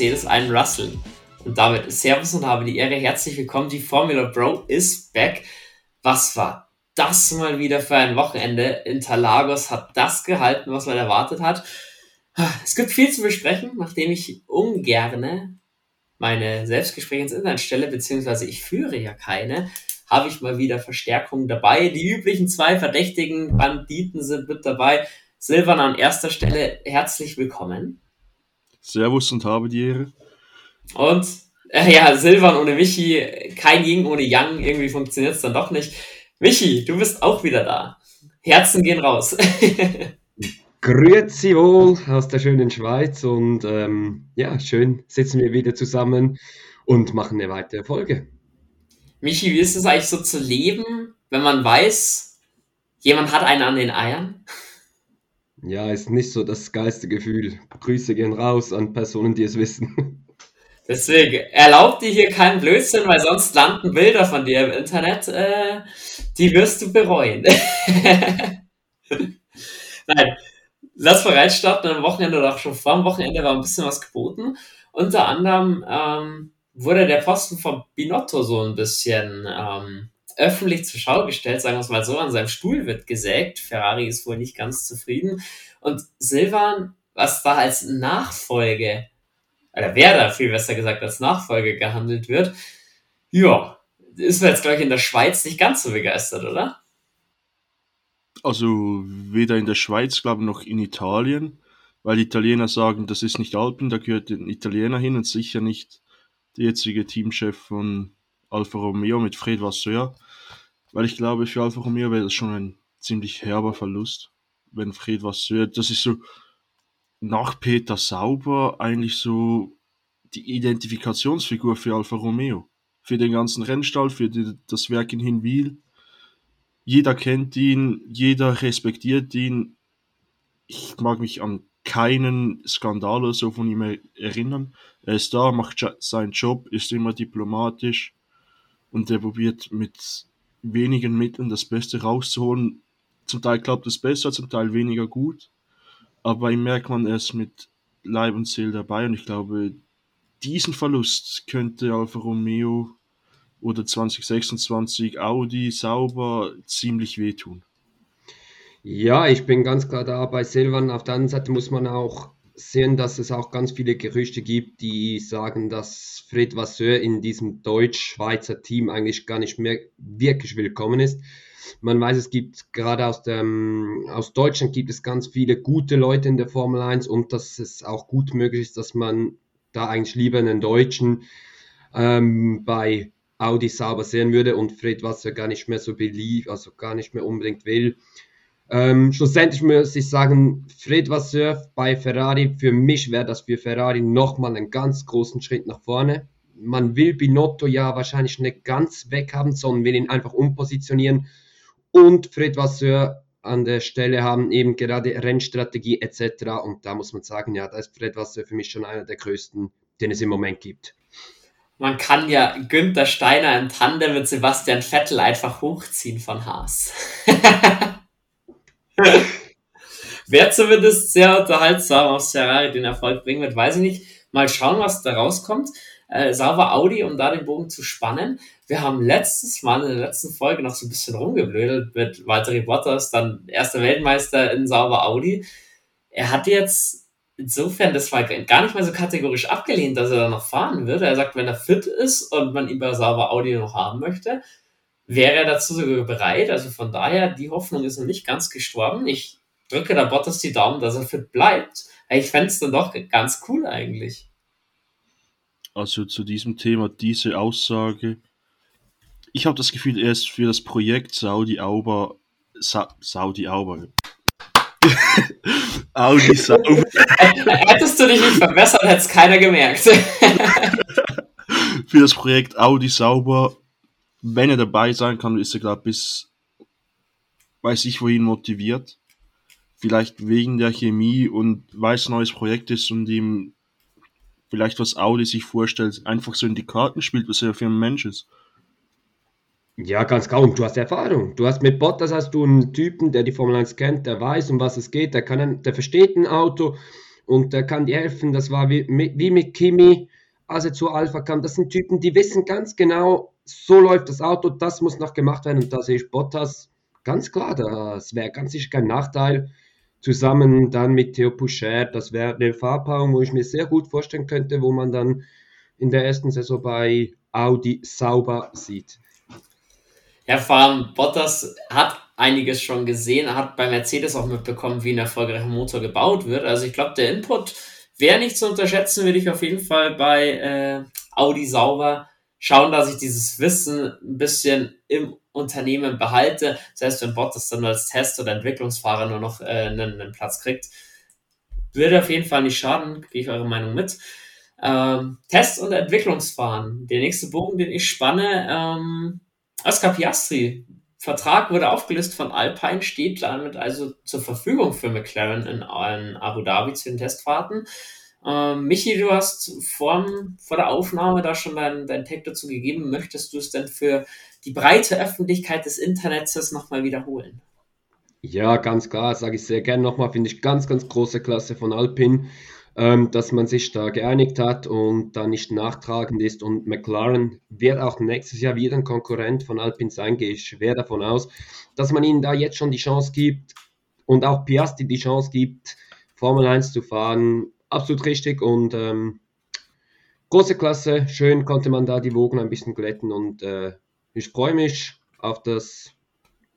Mercedes einen Russell. Und damit Servus und habe die Ehre, herzlich willkommen. Die Formula Bro ist back. Was war das mal wieder für ein Wochenende? Interlagos hat das gehalten, was man erwartet hat. Es gibt viel zu besprechen, nachdem ich ungerne meine Selbstgespräche ins Internet stelle, beziehungsweise ich führe ja keine, habe ich mal wieder Verstärkung dabei. Die üblichen zwei verdächtigen Banditen sind mit dabei. Silvan an erster Stelle, herzlich willkommen. Servus und habe die Ehre. Und äh, ja, Silvan ohne Michi, kein Ying ohne Yang, irgendwie funktioniert es dann doch nicht. Michi, du bist auch wieder da. Herzen gehen raus. Grüezi wohl aus der schönen Schweiz und ähm, ja, schön sitzen wir wieder zusammen und machen eine weitere Folge. Michi, wie ist es eigentlich so zu leben, wenn man weiß, jemand hat einen an den Eiern? Ja, ist nicht so das geilste Gefühl. Grüße gehen raus an Personen, die es wissen. Deswegen, erlaub dir hier keinen Blödsinn, weil sonst landen Bilder von dir im Internet, äh, die wirst du bereuen. Nein, lass bereits starten am Wochenende oder auch schon vor dem Wochenende war ein bisschen was geboten. Unter anderem ähm, wurde der Posten von Binotto so ein bisschen ähm, öffentlich zur Schau gestellt, sagen wir es mal so, an seinem Stuhl wird gesägt. Ferrari ist wohl nicht ganz zufrieden. Und Silvan, was da als Nachfolge, oder wer da viel besser gesagt als Nachfolge gehandelt wird, ja, ist jetzt, glaube ich, in der Schweiz nicht ganz so begeistert, oder? Also weder in der Schweiz, glaube ich, noch in Italien, weil Italiener sagen, das ist nicht Alpen, da gehört ein Italiener hin und sicher nicht der jetzige Teamchef von Alfa Romeo mit Fred Vasseur. Weil ich glaube, für Alfa Romeo wäre das schon ein ziemlich herber Verlust, wenn Fred Vasseur, das ist so nach Peter Sauber eigentlich so die Identifikationsfigur für Alfa Romeo. Für den ganzen Rennstall, für die, das Werk in Hinwil. Jeder kennt ihn, jeder respektiert ihn. Ich mag mich an keinen Skandal oder so von ihm erinnern. Er ist da, macht seinen Job, ist immer diplomatisch und er probiert mit wenigen Mitteln das Beste rauszuholen. Zum Teil klappt es besser, zum Teil weniger gut. Aber bei ihm merkt man, er ist mit Leib und Seele dabei und ich glaube, diesen Verlust könnte Alfa Romeo oder 2026 Audi sauber ziemlich wehtun. Ja, ich bin ganz klar da bei Silvan. Auf der anderen Seite muss man auch sehen, dass es auch ganz viele Gerüchte gibt, die sagen, dass Fred Vasseur in diesem deutsch-schweizer Team eigentlich gar nicht mehr wirklich willkommen ist. Man weiß, es gibt gerade aus, dem, aus Deutschland gibt es ganz viele gute Leute in der Formel 1 und dass es auch gut möglich ist, dass man da eigentlich lieber einen Deutschen ähm, bei Audi sauber sehen würde und Fred Vasseur gar nicht mehr so beliebt, also gar nicht mehr unbedingt will. Ähm, schlussendlich muss ich sagen, Fred Vasseur bei Ferrari, für mich wäre das für Ferrari nochmal einen ganz großen Schritt nach vorne. Man will Binotto ja wahrscheinlich nicht ganz weghaben, sondern will ihn einfach umpositionieren und Fred Vasseur an der Stelle haben eben gerade Rennstrategie etc. Und da muss man sagen, ja, da ist Fred Vasseur für mich schon einer der größten, den es im Moment gibt. Man kann ja Günther Steiner im Tandem mit Sebastian Vettel einfach hochziehen von Haas. Wer zumindest sehr unterhaltsam aus Ferrari den Erfolg bringen wird, weiß ich nicht. Mal schauen, was da rauskommt. Äh, sauber Audi, um da den Bogen zu spannen. Wir haben letztes Mal in der letzten Folge noch so ein bisschen rumgeblödelt mit Valtteri Bottas, dann erster Weltmeister in sauber Audi. Er hat jetzt insofern das war gar nicht mal so kategorisch abgelehnt, dass er da noch fahren würde. Er sagt, wenn er fit ist und man ihn bei sauber Audi noch haben möchte, wäre er dazu sogar bereit. Also von daher, die Hoffnung ist noch nicht ganz gestorben. Ich drücke da Bottas die Daumen, dass er fit bleibt. Ich fände es dann doch ganz cool eigentlich. Also zu diesem Thema, diese Aussage. Ich habe das Gefühl, er ist für das Projekt Saudi Auber. Sa Saudi Auber. Audi Sauber. Hättest du dich nicht verbessert, hätte es keiner gemerkt. für das Projekt Audi Sauber wenn er dabei sein kann, ist er gerade bis, weiß ich wohin motiviert. Vielleicht wegen der Chemie und weil es ein neues Projekt ist und ihm vielleicht was Audi sich vorstellt, einfach so in die Karten spielt, was er für ein Mensch ist. Ja, ganz. Und du hast Erfahrung. Du hast mit Bottas hast du einen Typen, der die Formel 1 kennt, der weiß, um was es geht, der kann, der versteht ein Auto und der kann dir helfen. Das war wie, wie mit Kimi, als er zu Alpha kam. Das sind Typen, die wissen ganz genau, so läuft das Auto, das muss noch gemacht werden. Und da sehe ich Bottas ganz klar, das wäre ganz sicher kein Nachteil. Zusammen dann mit Theo Pouchet, das wäre eine Fahrpaarung, wo ich mir sehr gut vorstellen könnte, wo man dann in der ersten Saison bei Audi sauber sieht. Ja, vor Bottas hat einiges schon gesehen, er hat bei Mercedes auch mitbekommen, wie ein erfolgreicher Motor gebaut wird. Also ich glaube, der Input wäre nicht zu unterschätzen, würde ich auf jeden Fall bei äh, Audi sauber schauen, dass ich dieses Wissen ein bisschen im Unternehmen behalte. Selbst wenn Bottas dann als Test- oder Entwicklungsfahrer nur noch äh, einen, einen, Platz kriegt, würde auf jeden Fall nicht schaden, gehe ich eure Meinung mit. Ähm, Test- und Entwicklungsfahren. Der nächste Bogen, den ich spanne, ähm, Oscar Piastri. Vertrag wurde aufgelöst von Alpine, steht damit also zur Verfügung für McLaren in, in Abu Dhabi zu den Testfahrten. Ähm, Michi, du hast vor, vor der Aufnahme da schon dein, dein Tag dazu gegeben. Möchtest du es denn für die breite Öffentlichkeit des Internets nochmal wiederholen? Ja, ganz klar, sage ich sehr gerne nochmal. Finde ich ganz, ganz große Klasse von Alpine, ähm, dass man sich da geeinigt hat und da nicht nachtragend ist. Und McLaren wird auch nächstes Jahr wieder ein Konkurrent von Alpine sein, gehe ich schwer davon aus, dass man ihnen da jetzt schon die Chance gibt und auch Piastri die Chance gibt, Formel 1 zu fahren absolut richtig und ähm, große Klasse. Schön konnte man da die Wogen ein bisschen glätten und äh, ich freue mich auf das,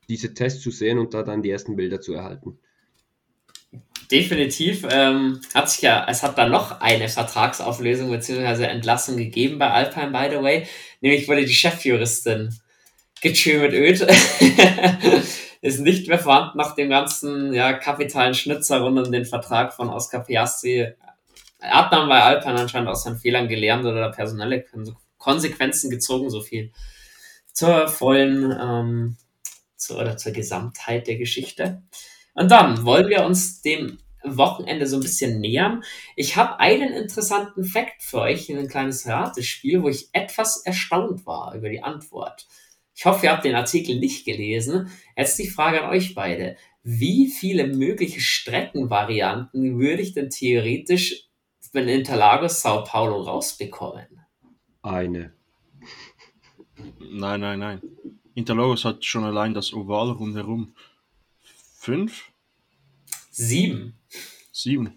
diese Tests zu sehen und da dann die ersten Bilder zu erhalten. Definitiv. Ähm, hat sich ja, es hat da noch eine Vertragsauflösung bzw. Entlassung gegeben bei Alpine, by the way. Nämlich wurde die Chefjuristin getschö mit Öd. ist nicht mehr vorhanden nach dem ganzen ja, kapitalen Schnitzer rund um den Vertrag von Oscar Piastri. Er hat dann bei Alpine anscheinend aus seinen Fehlern gelernt oder personelle Konsequenzen gezogen, so viel zur vollen ähm, zur, oder zur Gesamtheit der Geschichte. Und dann wollen wir uns dem Wochenende so ein bisschen nähern. Ich habe einen interessanten Fakt für euch, ein kleines Ratespiel, wo ich etwas erstaunt war über die Antwort. Ich hoffe, ihr habt den Artikel nicht gelesen. Jetzt die Frage an euch beide. Wie viele mögliche Streckenvarianten würde ich denn theoretisch wenn Interlagos Sao Paulo rausbekommen? Eine. Nein, nein, nein. Interlagos hat schon allein das Oval rundherum. Fünf? Sieben. Sieben.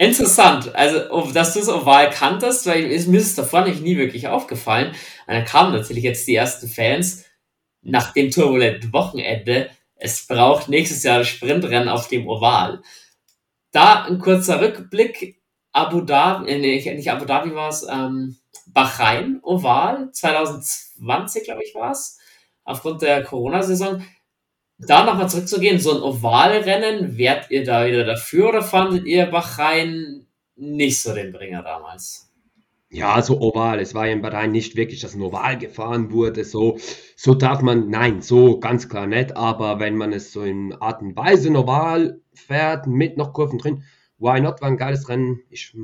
Interessant, also dass du das Oval kanntest, weil mir ist davor nicht nie wirklich aufgefallen. Und dann kamen natürlich jetzt die ersten Fans nach dem turbulenten Wochenende. Es braucht nächstes Jahr das Sprintrennen auf dem Oval. Da ein kurzer Rückblick. Abu Dhabi, äh, nee, nicht Abu Dhabi war es, ähm, Bahrain Oval 2020, glaube ich, war es. Aufgrund der Corona-Saison da nochmal zurückzugehen, so ein Ovalrennen, wärt ihr da wieder dafür oder fandet ihr Bahrain nicht so den Bringer damals? Ja, so oval. Es war ja in Bahrain nicht wirklich, dass ein Oval gefahren wurde. So, so darf man, nein, so ganz klar nicht. Aber wenn man es so in Art und Weise oval fährt, mit noch Kurven drin, why not? War ein geiles Rennen. Ich,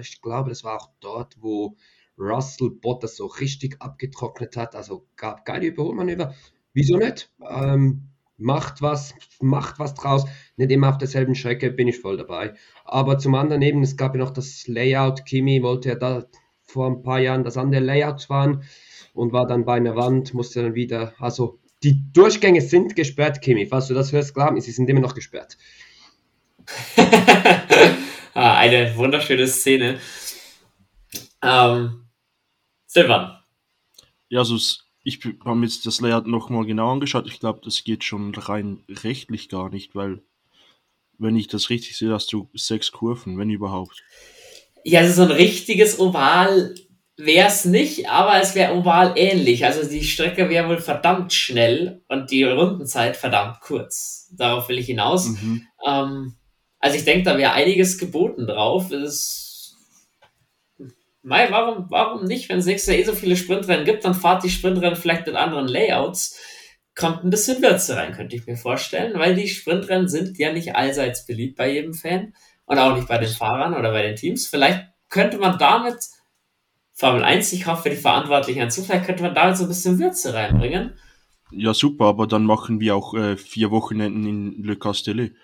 ich glaube, das war auch dort, wo Russell Bottas so richtig abgetrocknet hat. Also gab geile Überholmanöver. Wieso nicht? Ähm, macht was, macht was draus. Nicht immer auf derselben Strecke bin ich voll dabei. Aber zum anderen eben, es gab ja noch das Layout. Kimi wollte ja da vor ein paar Jahren das andere Layout fahren und war dann bei einer Wand, musste dann wieder, also die Durchgänge sind gesperrt, Kimi. Falls du das hörst, mir, sie sind immer noch gesperrt. ah, eine wunderschöne Szene. Ähm, Silvan. Ja, also ich habe mir jetzt das Layout nochmal genau angeschaut. Ich glaube, das geht schon rein rechtlich gar nicht, weil, wenn ich das richtig sehe, hast du sechs Kurven, wenn überhaupt. Ja, also so ein richtiges Oval wäre es nicht, aber es wäre oval ähnlich. Also die Strecke wäre wohl verdammt schnell und die Rundenzeit verdammt kurz. Darauf will ich hinaus. Mhm. Ähm, also ich denke, da wäre einiges geboten drauf. Es Mai, warum, warum nicht? Wenn es nächstes Jahr eh so viele Sprintrennen gibt, dann fahrt die Sprintrennen vielleicht mit anderen Layouts. Kommt ein bisschen Würze rein, könnte ich mir vorstellen, weil die Sprintrennen sind ja nicht allseits beliebt bei jedem Fan und auch nicht bei den Fahrern oder bei den Teams. Vielleicht könnte man damit, Formel 1, ich hoffe, die Verantwortlichen dazu, vielleicht könnte man damit so ein bisschen Würze reinbringen. Ja, super, aber dann machen wir auch äh, vier Wochenenden in Le Castellet.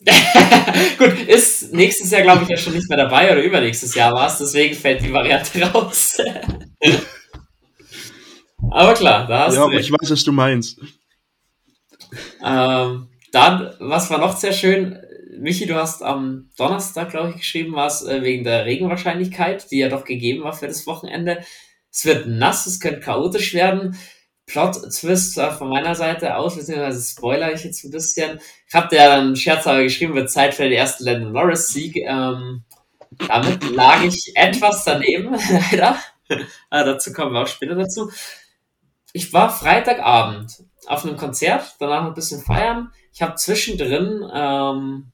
Gut, ist nächstes Jahr, glaube ich, ja schon nicht mehr dabei oder übernächstes Jahr war es, deswegen fällt die Variante raus. aber klar, da hast ja, du. aber ich weiß, was du meinst. Ähm, dann, was war noch sehr schön? Michi, du hast am Donnerstag, glaube ich, geschrieben, was äh, wegen der Regenwahrscheinlichkeit, die ja doch gegeben war für das Wochenende. Es wird nass, es könnte chaotisch werden. Plot-Twist äh, von meiner Seite aus, beziehungsweise spoiler ich jetzt ein bisschen. Ich habe ja dann scherzhaft geschrieben, wird Zeit für den ersten Landon Norris-Sieg. Ähm, damit lag ich etwas daneben, leider. Aber dazu kommen wir auch später dazu. Ich war Freitagabend auf einem Konzert, danach ein bisschen feiern. Ich habe zwischendrin ähm,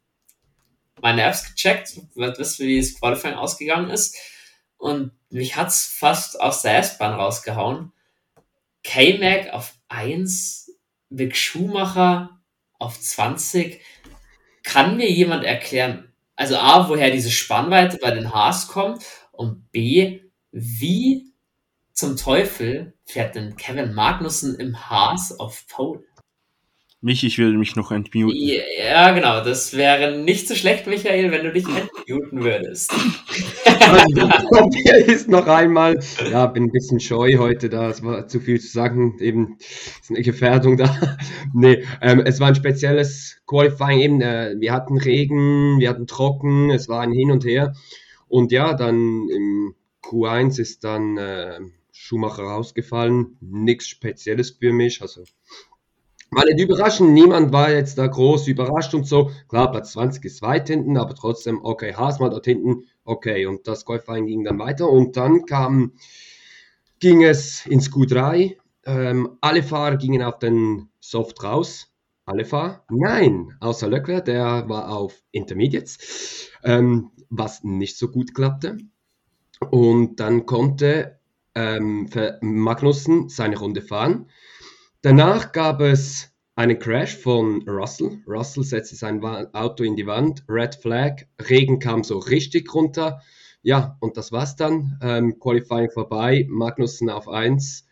meine Apps gecheckt, wisst wie das Qualifying ausgegangen ist. Und mich hat's fast aus der S-Bahn rausgehauen. K-Mac auf 1, Mick Schumacher auf 20. Kann mir jemand erklären, also A, woher diese Spannweite bei den Haas kommt und B, wie zum Teufel fährt denn Kevin Magnussen im Haas auf Pole? Mich, ich will mich noch entmuten. Ja, genau. Das wäre nicht so schlecht, Michael, wenn du dich entmuten würdest. Hier ist noch einmal, ja, bin ein bisschen scheu heute, da es war zu viel zu sagen, eben ist eine Gefährdung da. nee, ähm, es war ein spezielles Qualifying, eben, äh, wir hatten Regen, wir hatten Trocken, es war ein Hin und Her. Und ja, dann im Q1 ist dann äh, Schumacher rausgefallen, nichts Spezielles für mich, also war nicht überraschend, niemand war jetzt da groß überrascht und so. Klar, Platz 20 ist weit hinten, aber trotzdem, okay, Haas mal dort hinten, okay. Und das Qualifying ging dann weiter und dann kam, ging es ins Q3. Ähm, alle Fahrer gingen auf den Soft raus. Alle Fahrer? Nein, außer Leclerc, der war auf Intermediates, ähm, was nicht so gut klappte. Und dann konnte ähm, Magnussen seine Runde fahren. Danach gab es einen Crash von Russell. Russell setzte sein Auto in die Wand, Red Flag, Regen kam so richtig runter. Ja, und das war's dann. Ähm, Qualifying vorbei, Magnussen auf 1.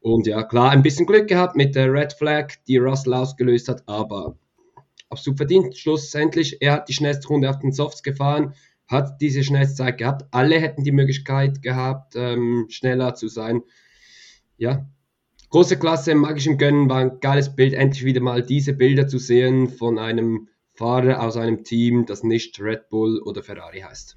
Und ja, klar, ein bisschen Glück gehabt mit der Red Flag, die Russell ausgelöst hat, aber absolut verdient. Schlussendlich, er hat die schnellste Runde auf den Softs gefahren, hat diese schnellste Zeit gehabt. Alle hätten die Möglichkeit gehabt, ähm, schneller zu sein. Ja, große Klasse, magischem Gönnen war ein geiles Bild, endlich wieder mal diese Bilder zu sehen von einem Fahrer aus einem Team, das nicht Red Bull oder Ferrari heißt.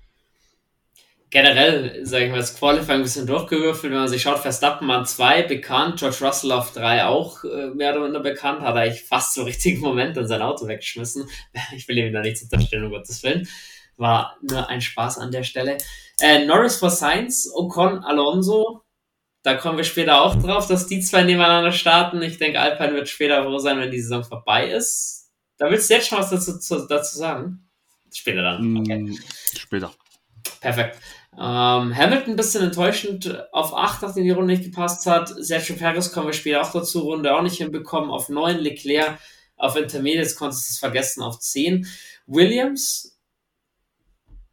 Generell, sage ich mal, das Qualifying ein bisschen durchgewürfelt, wenn man sich schaut, Verstappen an 2 bekannt, George Russell auf 3 auch äh, mehr oder weniger bekannt, hat eigentlich fast zum richtigen Moment dann sein Auto weggeschmissen. Ich will ihm da nichts unterstellen, um Gottes Willen. War nur ein Spaß an der Stelle. Äh, Norris for Science, Ocon, Alonso, da kommen wir später auch drauf, dass die zwei nebeneinander starten. Ich denke, Alpine wird später froh sein, wenn die Saison vorbei ist. Da willst du jetzt schon was dazu, zu, dazu sagen? Später dann. Mm, Okay. Später. Perfekt. Ähm, Hamilton ein bisschen enttäuschend auf 8, nachdem die Runde nicht gepasst hat. Sergio Perez kommen wir später auch dazu, Runde auch nicht hinbekommen. Auf 9 Leclerc, auf Intermediates konntest du es vergessen, auf 10. Williams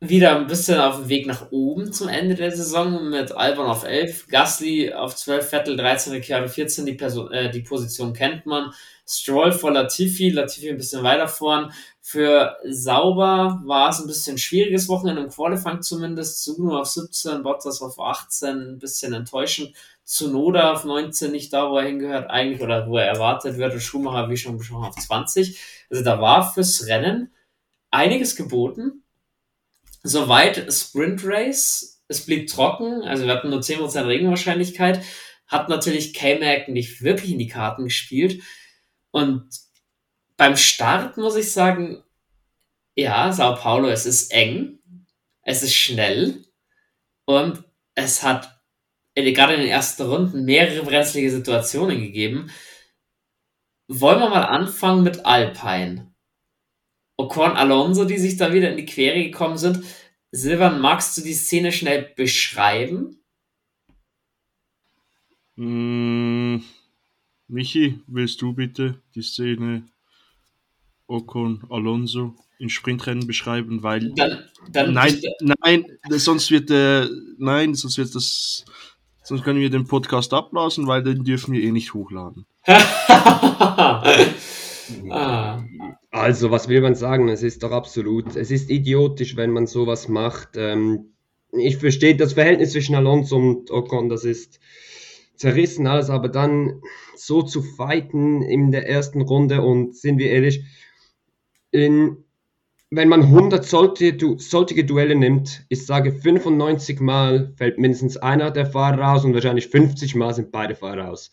wieder ein bisschen auf dem Weg nach oben zum Ende der Saison mit Albon auf 11, Gasly auf 12, Vettel 13, Ricciardo 14, die, Person, äh, die Position kennt man. Stroll vor Latifi, Latifi ein bisschen weiter vorn. Für Sauber war es ein bisschen schwieriges Wochenende im Qualifying zumindest. Suno auf 17, Bottas auf 18, ein bisschen enttäuschend. Zunoda auf 19, nicht da, wo er hingehört eigentlich oder wo er erwartet wird. Und Schumacher, wie schon besprochen, auf 20. Also da war fürs Rennen einiges geboten soweit Sprint Race. Es blieb trocken, also wir hatten nur 10% Regenwahrscheinlichkeit. Hat natürlich K-Mac nicht wirklich in die Karten gespielt. Und beim Start muss ich sagen, ja, Sao Paulo, es ist eng, es ist schnell und es hat gerade in den ersten Runden mehrere brenzlige Situationen gegeben. Wollen wir mal anfangen mit Alpine? Ocon Alonso, die sich da wieder in die Quere gekommen sind. Silvan, magst du die Szene schnell beschreiben? Mm, Michi, willst du bitte die Szene Ocon Alonso in Sprintrennen beschreiben? Weil Dann, dann nein, nein, sonst wird äh, nein, sonst wird das sonst können wir den Podcast abblasen, weil den dürfen wir eh nicht hochladen. ah, Also, was will man sagen? Es ist doch absolut, es ist idiotisch, wenn man sowas macht. Ähm, ich verstehe das Verhältnis zwischen Alonso und Ocon, das ist zerrissen alles, aber dann so zu fighten in der ersten Runde und sind wir ehrlich, in, wenn man 100 solche, solche Duelle nimmt, ich sage 95 Mal fällt mindestens einer der Fahrer raus und wahrscheinlich 50 Mal sind beide Fahrer raus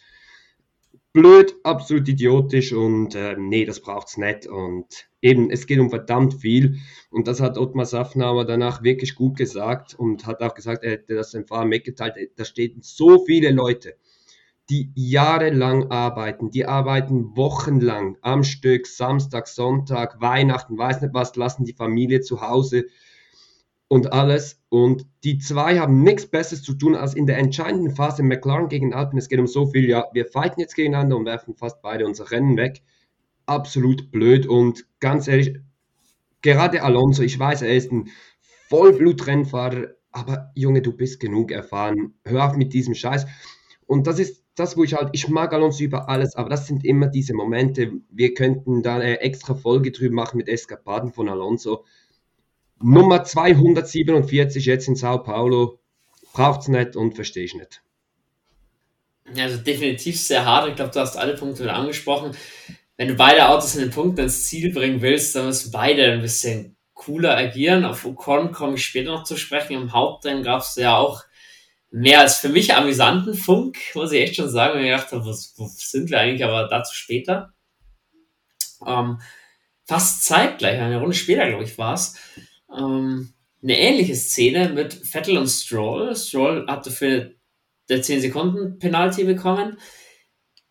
blöd, absolut idiotisch und äh, nee, das braucht's nicht. Und eben, es geht um verdammt viel. Und das hat Ottmar Safnauer danach wirklich gut gesagt und hat auch gesagt, er hätte das dem Fahrer mitgeteilt. Da stehen so viele Leute, die jahrelang arbeiten, die arbeiten wochenlang am Stück, Samstag, Sonntag, Weihnachten, weiß nicht was, lassen die Familie zu Hause und alles. Und die zwei haben nichts Besseres zu tun, als in der entscheidenden Phase McLaren gegen Alpine. Es geht um so viel, ja, wir fighten jetzt gegeneinander und werfen fast beide unser Rennen weg. Absolut blöd und ganz ehrlich, gerade Alonso, ich weiß, er ist ein Vollblutrennfahrer, aber Junge, du bist genug erfahren. Hör auf mit diesem Scheiß. Und das ist das, wo ich halt, ich mag Alonso über alles, aber das sind immer diese Momente. Wir könnten da eine extra Folge drüber machen mit Eskapaden von Alonso Nummer 247 jetzt in Sao Paulo. Braucht es nicht und verstehe ich nicht. Also definitiv sehr hart. Ich glaube, du hast alle Punkte wieder angesprochen. Wenn du beide Autos in den Punkt ins Ziel bringen willst, dann müssen beide ein bisschen cooler agieren. Auf Ocon komme ich später noch zu sprechen. Im Hauptrennen gab es ja auch mehr als für mich amüsanten Funk, muss ich echt schon sagen. Und ich dachte, wo, wo sind wir eigentlich? Aber dazu später. Ähm, fast zeitgleich, eine Runde später, glaube ich, war es ähm, eine ähnliche Szene mit Vettel und Stroll. Stroll hatte für der 10 Sekunden Penalty bekommen.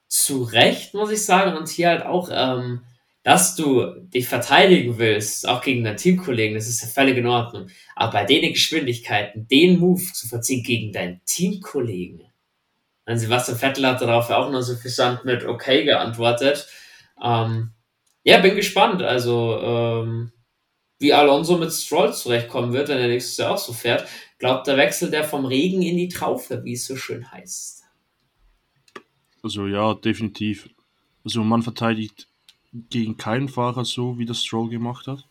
Zu Recht, muss ich sagen. Und hier halt auch, ähm, dass du dich verteidigen willst, auch gegen deinen Teamkollegen, das ist ja völlig in Ordnung. Aber bei den Geschwindigkeiten, den Move zu verziehen gegen deinen Teamkollegen. Dann Sebastian Vettel hat darauf auch nur so suffisant mit okay geantwortet. Ähm, ja, bin gespannt. Also, ähm, wie Alonso mit Stroll zurechtkommen wird, wenn er nächstes Jahr auch so fährt. Glaubt, der wechselt der vom Regen in die Traufe, wie es so schön heißt. Also ja, definitiv. Also man verteidigt gegen keinen Fahrer so, wie das Stroll gemacht hat.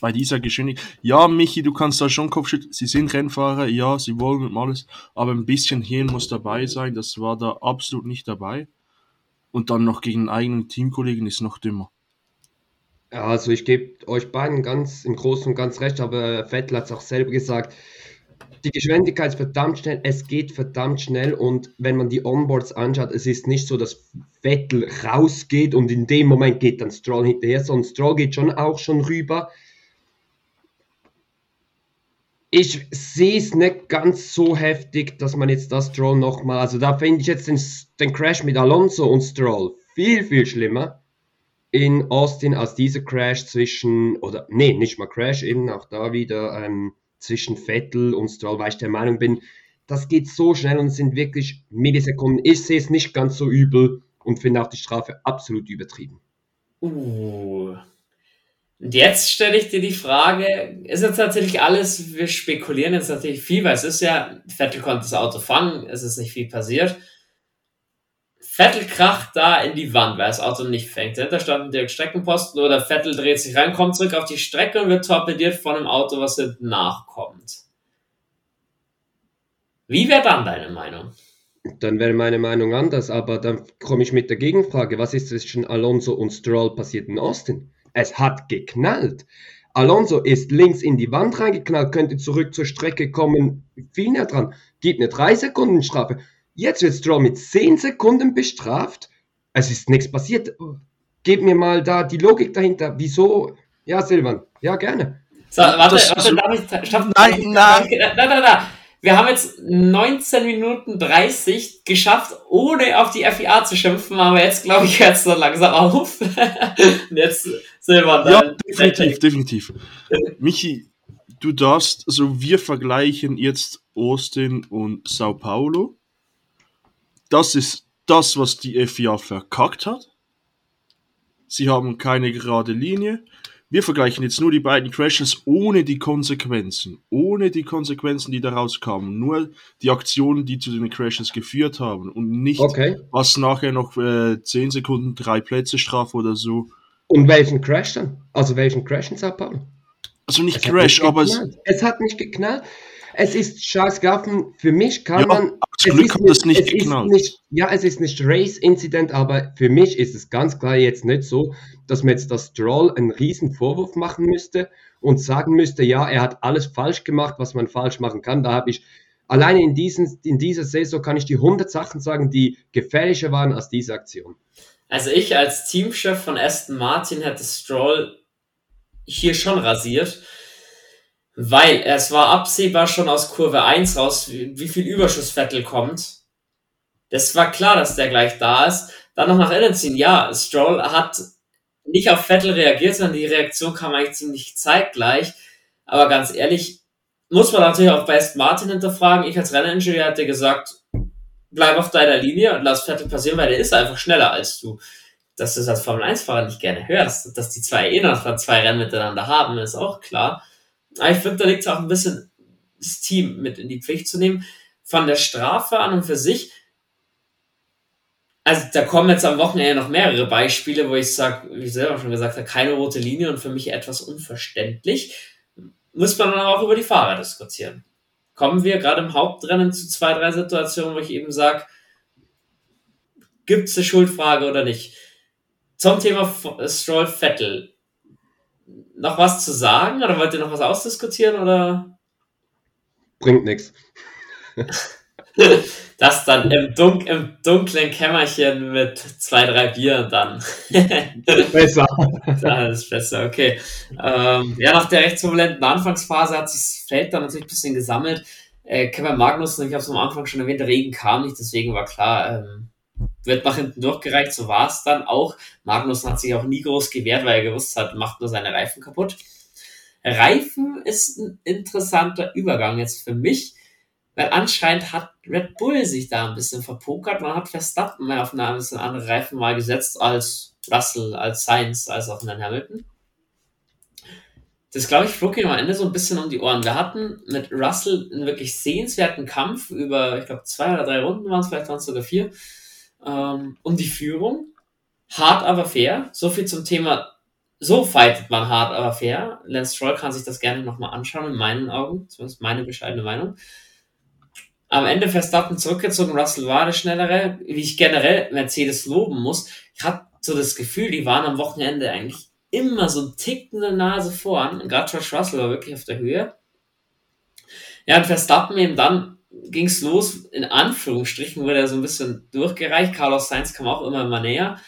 Bei dieser Geschwindigkeit. Ja, Michi, du kannst da schon Kopfschütteln. Sie sind Rennfahrer, ja, sie wollen und alles, aber ein bisschen Hirn muss dabei sein. Das war da absolut nicht dabei. Und dann noch gegen einen eigenen Teamkollegen ist noch dümmer. Ja, also ich gebe euch beiden ganz im Großen und ganz recht, aber Vettel hat es auch selber gesagt. Die Geschwindigkeit ist verdammt schnell, es geht verdammt schnell und wenn man die Onboards anschaut, es ist nicht so, dass Vettel rausgeht und in dem Moment geht dann Stroll hinterher, sondern Stroll geht schon auch schon rüber. Ich sehe es nicht ganz so heftig, dass man jetzt das Stroll nochmal, also da finde ich jetzt den, den Crash mit Alonso und Stroll viel, viel schlimmer in Austin als dieser Crash zwischen, oder nee, nicht mal Crash, eben auch da wieder ähm, zwischen Vettel und Stroll, weil ich der Meinung bin, das geht so schnell und sind wirklich Millisekunden. Ich sehe es nicht ganz so übel und finde auch die Strafe absolut übertrieben. Uh. Und jetzt stelle ich dir die Frage, ist jetzt tatsächlich alles, wir spekulieren jetzt natürlich viel, weil es ist ja, Vettel konnte das Auto fangen, es ist nicht viel passiert. Vettel kracht da in die Wand, weil das Auto nicht fängt. Dahinter stand ein Streckenposten oder Vettel dreht sich rein, kommt zurück auf die Strecke und wird torpediert von einem Auto, was hinten nachkommt. Wie wäre dann deine Meinung? Dann wäre meine Meinung anders, aber dann komme ich mit der Gegenfrage. Was ist zwischen Alonso und Stroll passiert in Austin? Es hat geknallt. Alonso ist links in die Wand reingeknallt, könnte zurück zur Strecke kommen, viel näher dran, gibt eine 3 Sekunden Strafe. Jetzt wird Stroll mit 10 Sekunden bestraft. Es ist nichts passiert. Gib mir mal da die Logik dahinter. Wieso? Ja, Silvan. Ja, gerne. So, warte, das, warte, darf ich, schaff, nein, nein. Da, da, da. Wir haben jetzt 19 Minuten 30 geschafft, ohne auf die FIA zu schimpfen, aber jetzt glaube ich, hört es so langsam auf. jetzt, Silvan. Ja, definitiv, definitiv. Michi, du darfst, also wir vergleichen jetzt Austin und Sao Paulo das ist das, was die FIA verkackt hat. Sie haben keine gerade Linie. Wir vergleichen jetzt nur die beiden Crashes ohne die Konsequenzen. Ohne die Konsequenzen, die daraus kamen. Nur die Aktionen, die zu den Crashes geführt haben. Und nicht, okay. was nachher noch äh, 10 Sekunden, drei Plätze Strafe oder so Und welchen Crash dann? Also welchen Crash in Sao Paulo? Also nicht es Crash, aber es. Es hat nicht geknallt. Es ist scheiß gelaufen. Für mich kann ja, man. Zum Glück hat es nicht geknallt. Nicht, ja, es ist nicht Race-Incident, aber für mich ist es ganz klar jetzt nicht so, dass man jetzt das Stroll einen riesen Vorwurf machen müsste und sagen müsste, ja, er hat alles falsch gemacht, was man falsch machen kann. Da habe ich alleine in, diesen, in dieser Saison kann ich die 100 Sachen sagen, die gefährlicher waren als diese Aktion. Also ich als Teamchef von Aston Martin hätte Stroll hier schon rasiert, weil es war absehbar schon aus Kurve 1 raus, wie viel Überschuss Vettel kommt. Das war klar, dass der gleich da ist. Dann noch nach innen ziehen. Ja, Stroll hat nicht auf Vettel reagiert, sondern die Reaktion kam eigentlich ziemlich zeitgleich. Aber ganz ehrlich, muss man natürlich auch bei Martin hinterfragen. Ich als Renningenieur hätte gesagt, bleib auf deiner Linie und lass Vettel passieren, weil der ist einfach schneller als du. Dass du es als Formel 1-Fahrer nicht gerne hörst, dass die zwei eh noch zwei Rennen miteinander haben, ist auch klar. Aber ich finde, da liegt es auch ein bisschen, das Team mit in die Pflicht zu nehmen. Von der Strafe an und für sich, also da kommen jetzt am Wochenende noch mehrere Beispiele, wo ich sage, wie ich selber schon gesagt habe, keine rote Linie und für mich etwas unverständlich. Muss man dann auch über die Fahrer diskutieren kommen wir gerade im Hauptrennen zu zwei, drei Situationen, wo ich eben sage, gibt es eine Schuldfrage oder nicht? Zum Thema Stroll Vettel. Noch was zu sagen oder wollt ihr noch was ausdiskutieren oder? Bringt nichts. Das dann im, Dunk im dunklen Kämmerchen mit zwei, drei Bier dann. besser. Das ist besser, okay. Ähm, ja, nach der recht turbulenten Anfangsphase hat sich das Feld dann natürlich ein bisschen gesammelt. Äh, Kevin Magnussen, ich habe es am Anfang schon erwähnt, der Regen kam nicht, deswegen war klar, ähm, wird nach hinten durchgereicht, so war es dann auch. Magnussen hat sich auch nie groß gewehrt, weil er gewusst hat, macht nur seine Reifen kaputt. Reifen ist ein interessanter Übergang jetzt für mich weil anscheinend hat Red Bull sich da ein bisschen verpokert. Man hat Verstappen auf ein bisschen andere Reifen mal gesetzt als Russell, als Sainz, als auch in den Hamilton. Das, glaube ich, flog ihm am Ende so ein bisschen um die Ohren. Wir hatten mit Russell einen wirklich sehenswerten Kampf über, ich glaube, zwei oder drei Runden waren es, vielleicht waren es sogar vier, ähm, um die Führung. Hart, aber fair. So viel zum Thema, so fightet man hart, aber fair. Lance Stroll kann sich das gerne nochmal anschauen, in meinen Augen, zumindest meine bescheidene Meinung am Ende Verstappen zurückgezogen, Russell war der Schnellere, wie ich generell Mercedes loben muss. Ich hatte so das Gefühl, die waren am Wochenende eigentlich immer so ein Tick in der Nase voran. Und gerade George Russell war wirklich auf der Höhe. Ja, und Verstappen eben dann ging es los, in Anführungsstrichen wurde er so ein bisschen durchgereicht. Carlos Sainz kam auch immer mal näher,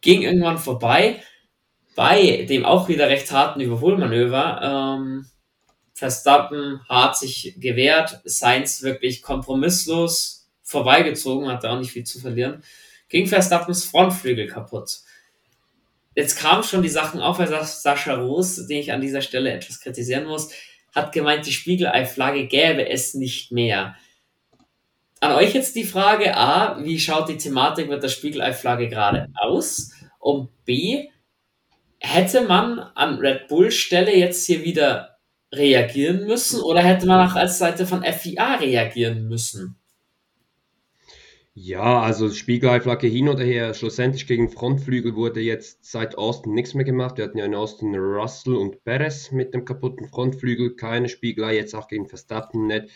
ging irgendwann vorbei. Bei dem auch wieder recht harten Überholmanöver ähm, Verstappen hat sich gewehrt, Sainz wirklich kompromisslos vorbeigezogen, hat da auch nicht viel zu verlieren. Ging Verstappens Frontflügel kaputt. Jetzt kamen schon die Sachen auf, weil Sascha Roos, den ich an dieser Stelle etwas kritisieren muss, hat gemeint, die Spiegelei-Flagge gäbe es nicht mehr. An euch jetzt die Frage A, wie schaut die Thematik mit der Spiegelei-Flagge gerade aus? Und B, hätte man an Red Bull Stelle jetzt hier wieder reagieren müssen oder hätte man auch als Seite von FIA reagieren müssen? Ja, also Spiegelei-Flagge hin oder her. Schlussendlich gegen Frontflügel wurde jetzt seit Austin nichts mehr gemacht. Wir hatten ja in Austin Russell und Perez mit dem kaputten Frontflügel. Keine Spiegelei, jetzt auch gegen Verstappen nicht.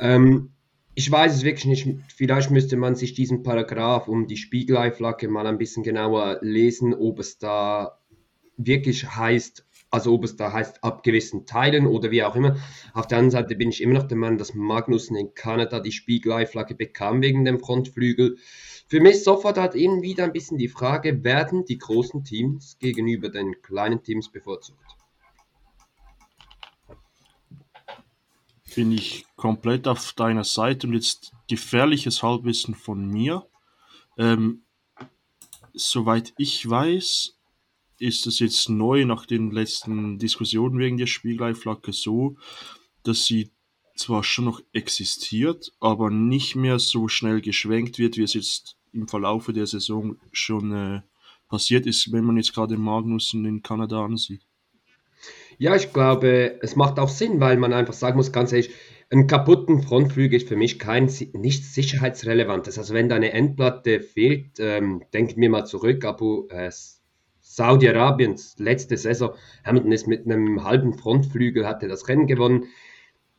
Ähm, ich weiß es wirklich nicht. Vielleicht müsste man sich diesen Paragraph um die Spiegelei-Flagge mal ein bisschen genauer lesen, ob es da wirklich heißt, also ob es da heißt, ab gewissen Teilen oder wie auch immer. Auf der anderen Seite bin ich immer noch der Meinung, dass Magnussen in Kanada die Spiegelei-Flagge bekam wegen dem Frontflügel. Für mich sofort hat eben wieder ein bisschen die Frage, werden die großen Teams gegenüber den kleinen Teams bevorzugt? Bin ich komplett auf deiner Seite und jetzt gefährliches Halbwissen von mir. Ähm, soweit ich weiß, ist es jetzt neu nach den letzten Diskussionen wegen der Spieleiflagge so, dass sie zwar schon noch existiert, aber nicht mehr so schnell geschwenkt wird, wie es jetzt im Verlaufe der Saison schon äh, passiert ist, wenn man jetzt gerade Magnussen in Kanada ansieht. Ja, ich glaube, es macht auch Sinn, weil man einfach sagen muss, ganz ehrlich, ein kaputten Frontflügel ist für mich kein nichts sicherheitsrelevantes. Also wenn deine Endplatte fehlt, ähm, denkt mir mal zurück, Abu, äh, Saudi-Arabiens letzte Saison. Hamilton ist mit einem halben Frontflügel, hatte das Rennen gewonnen.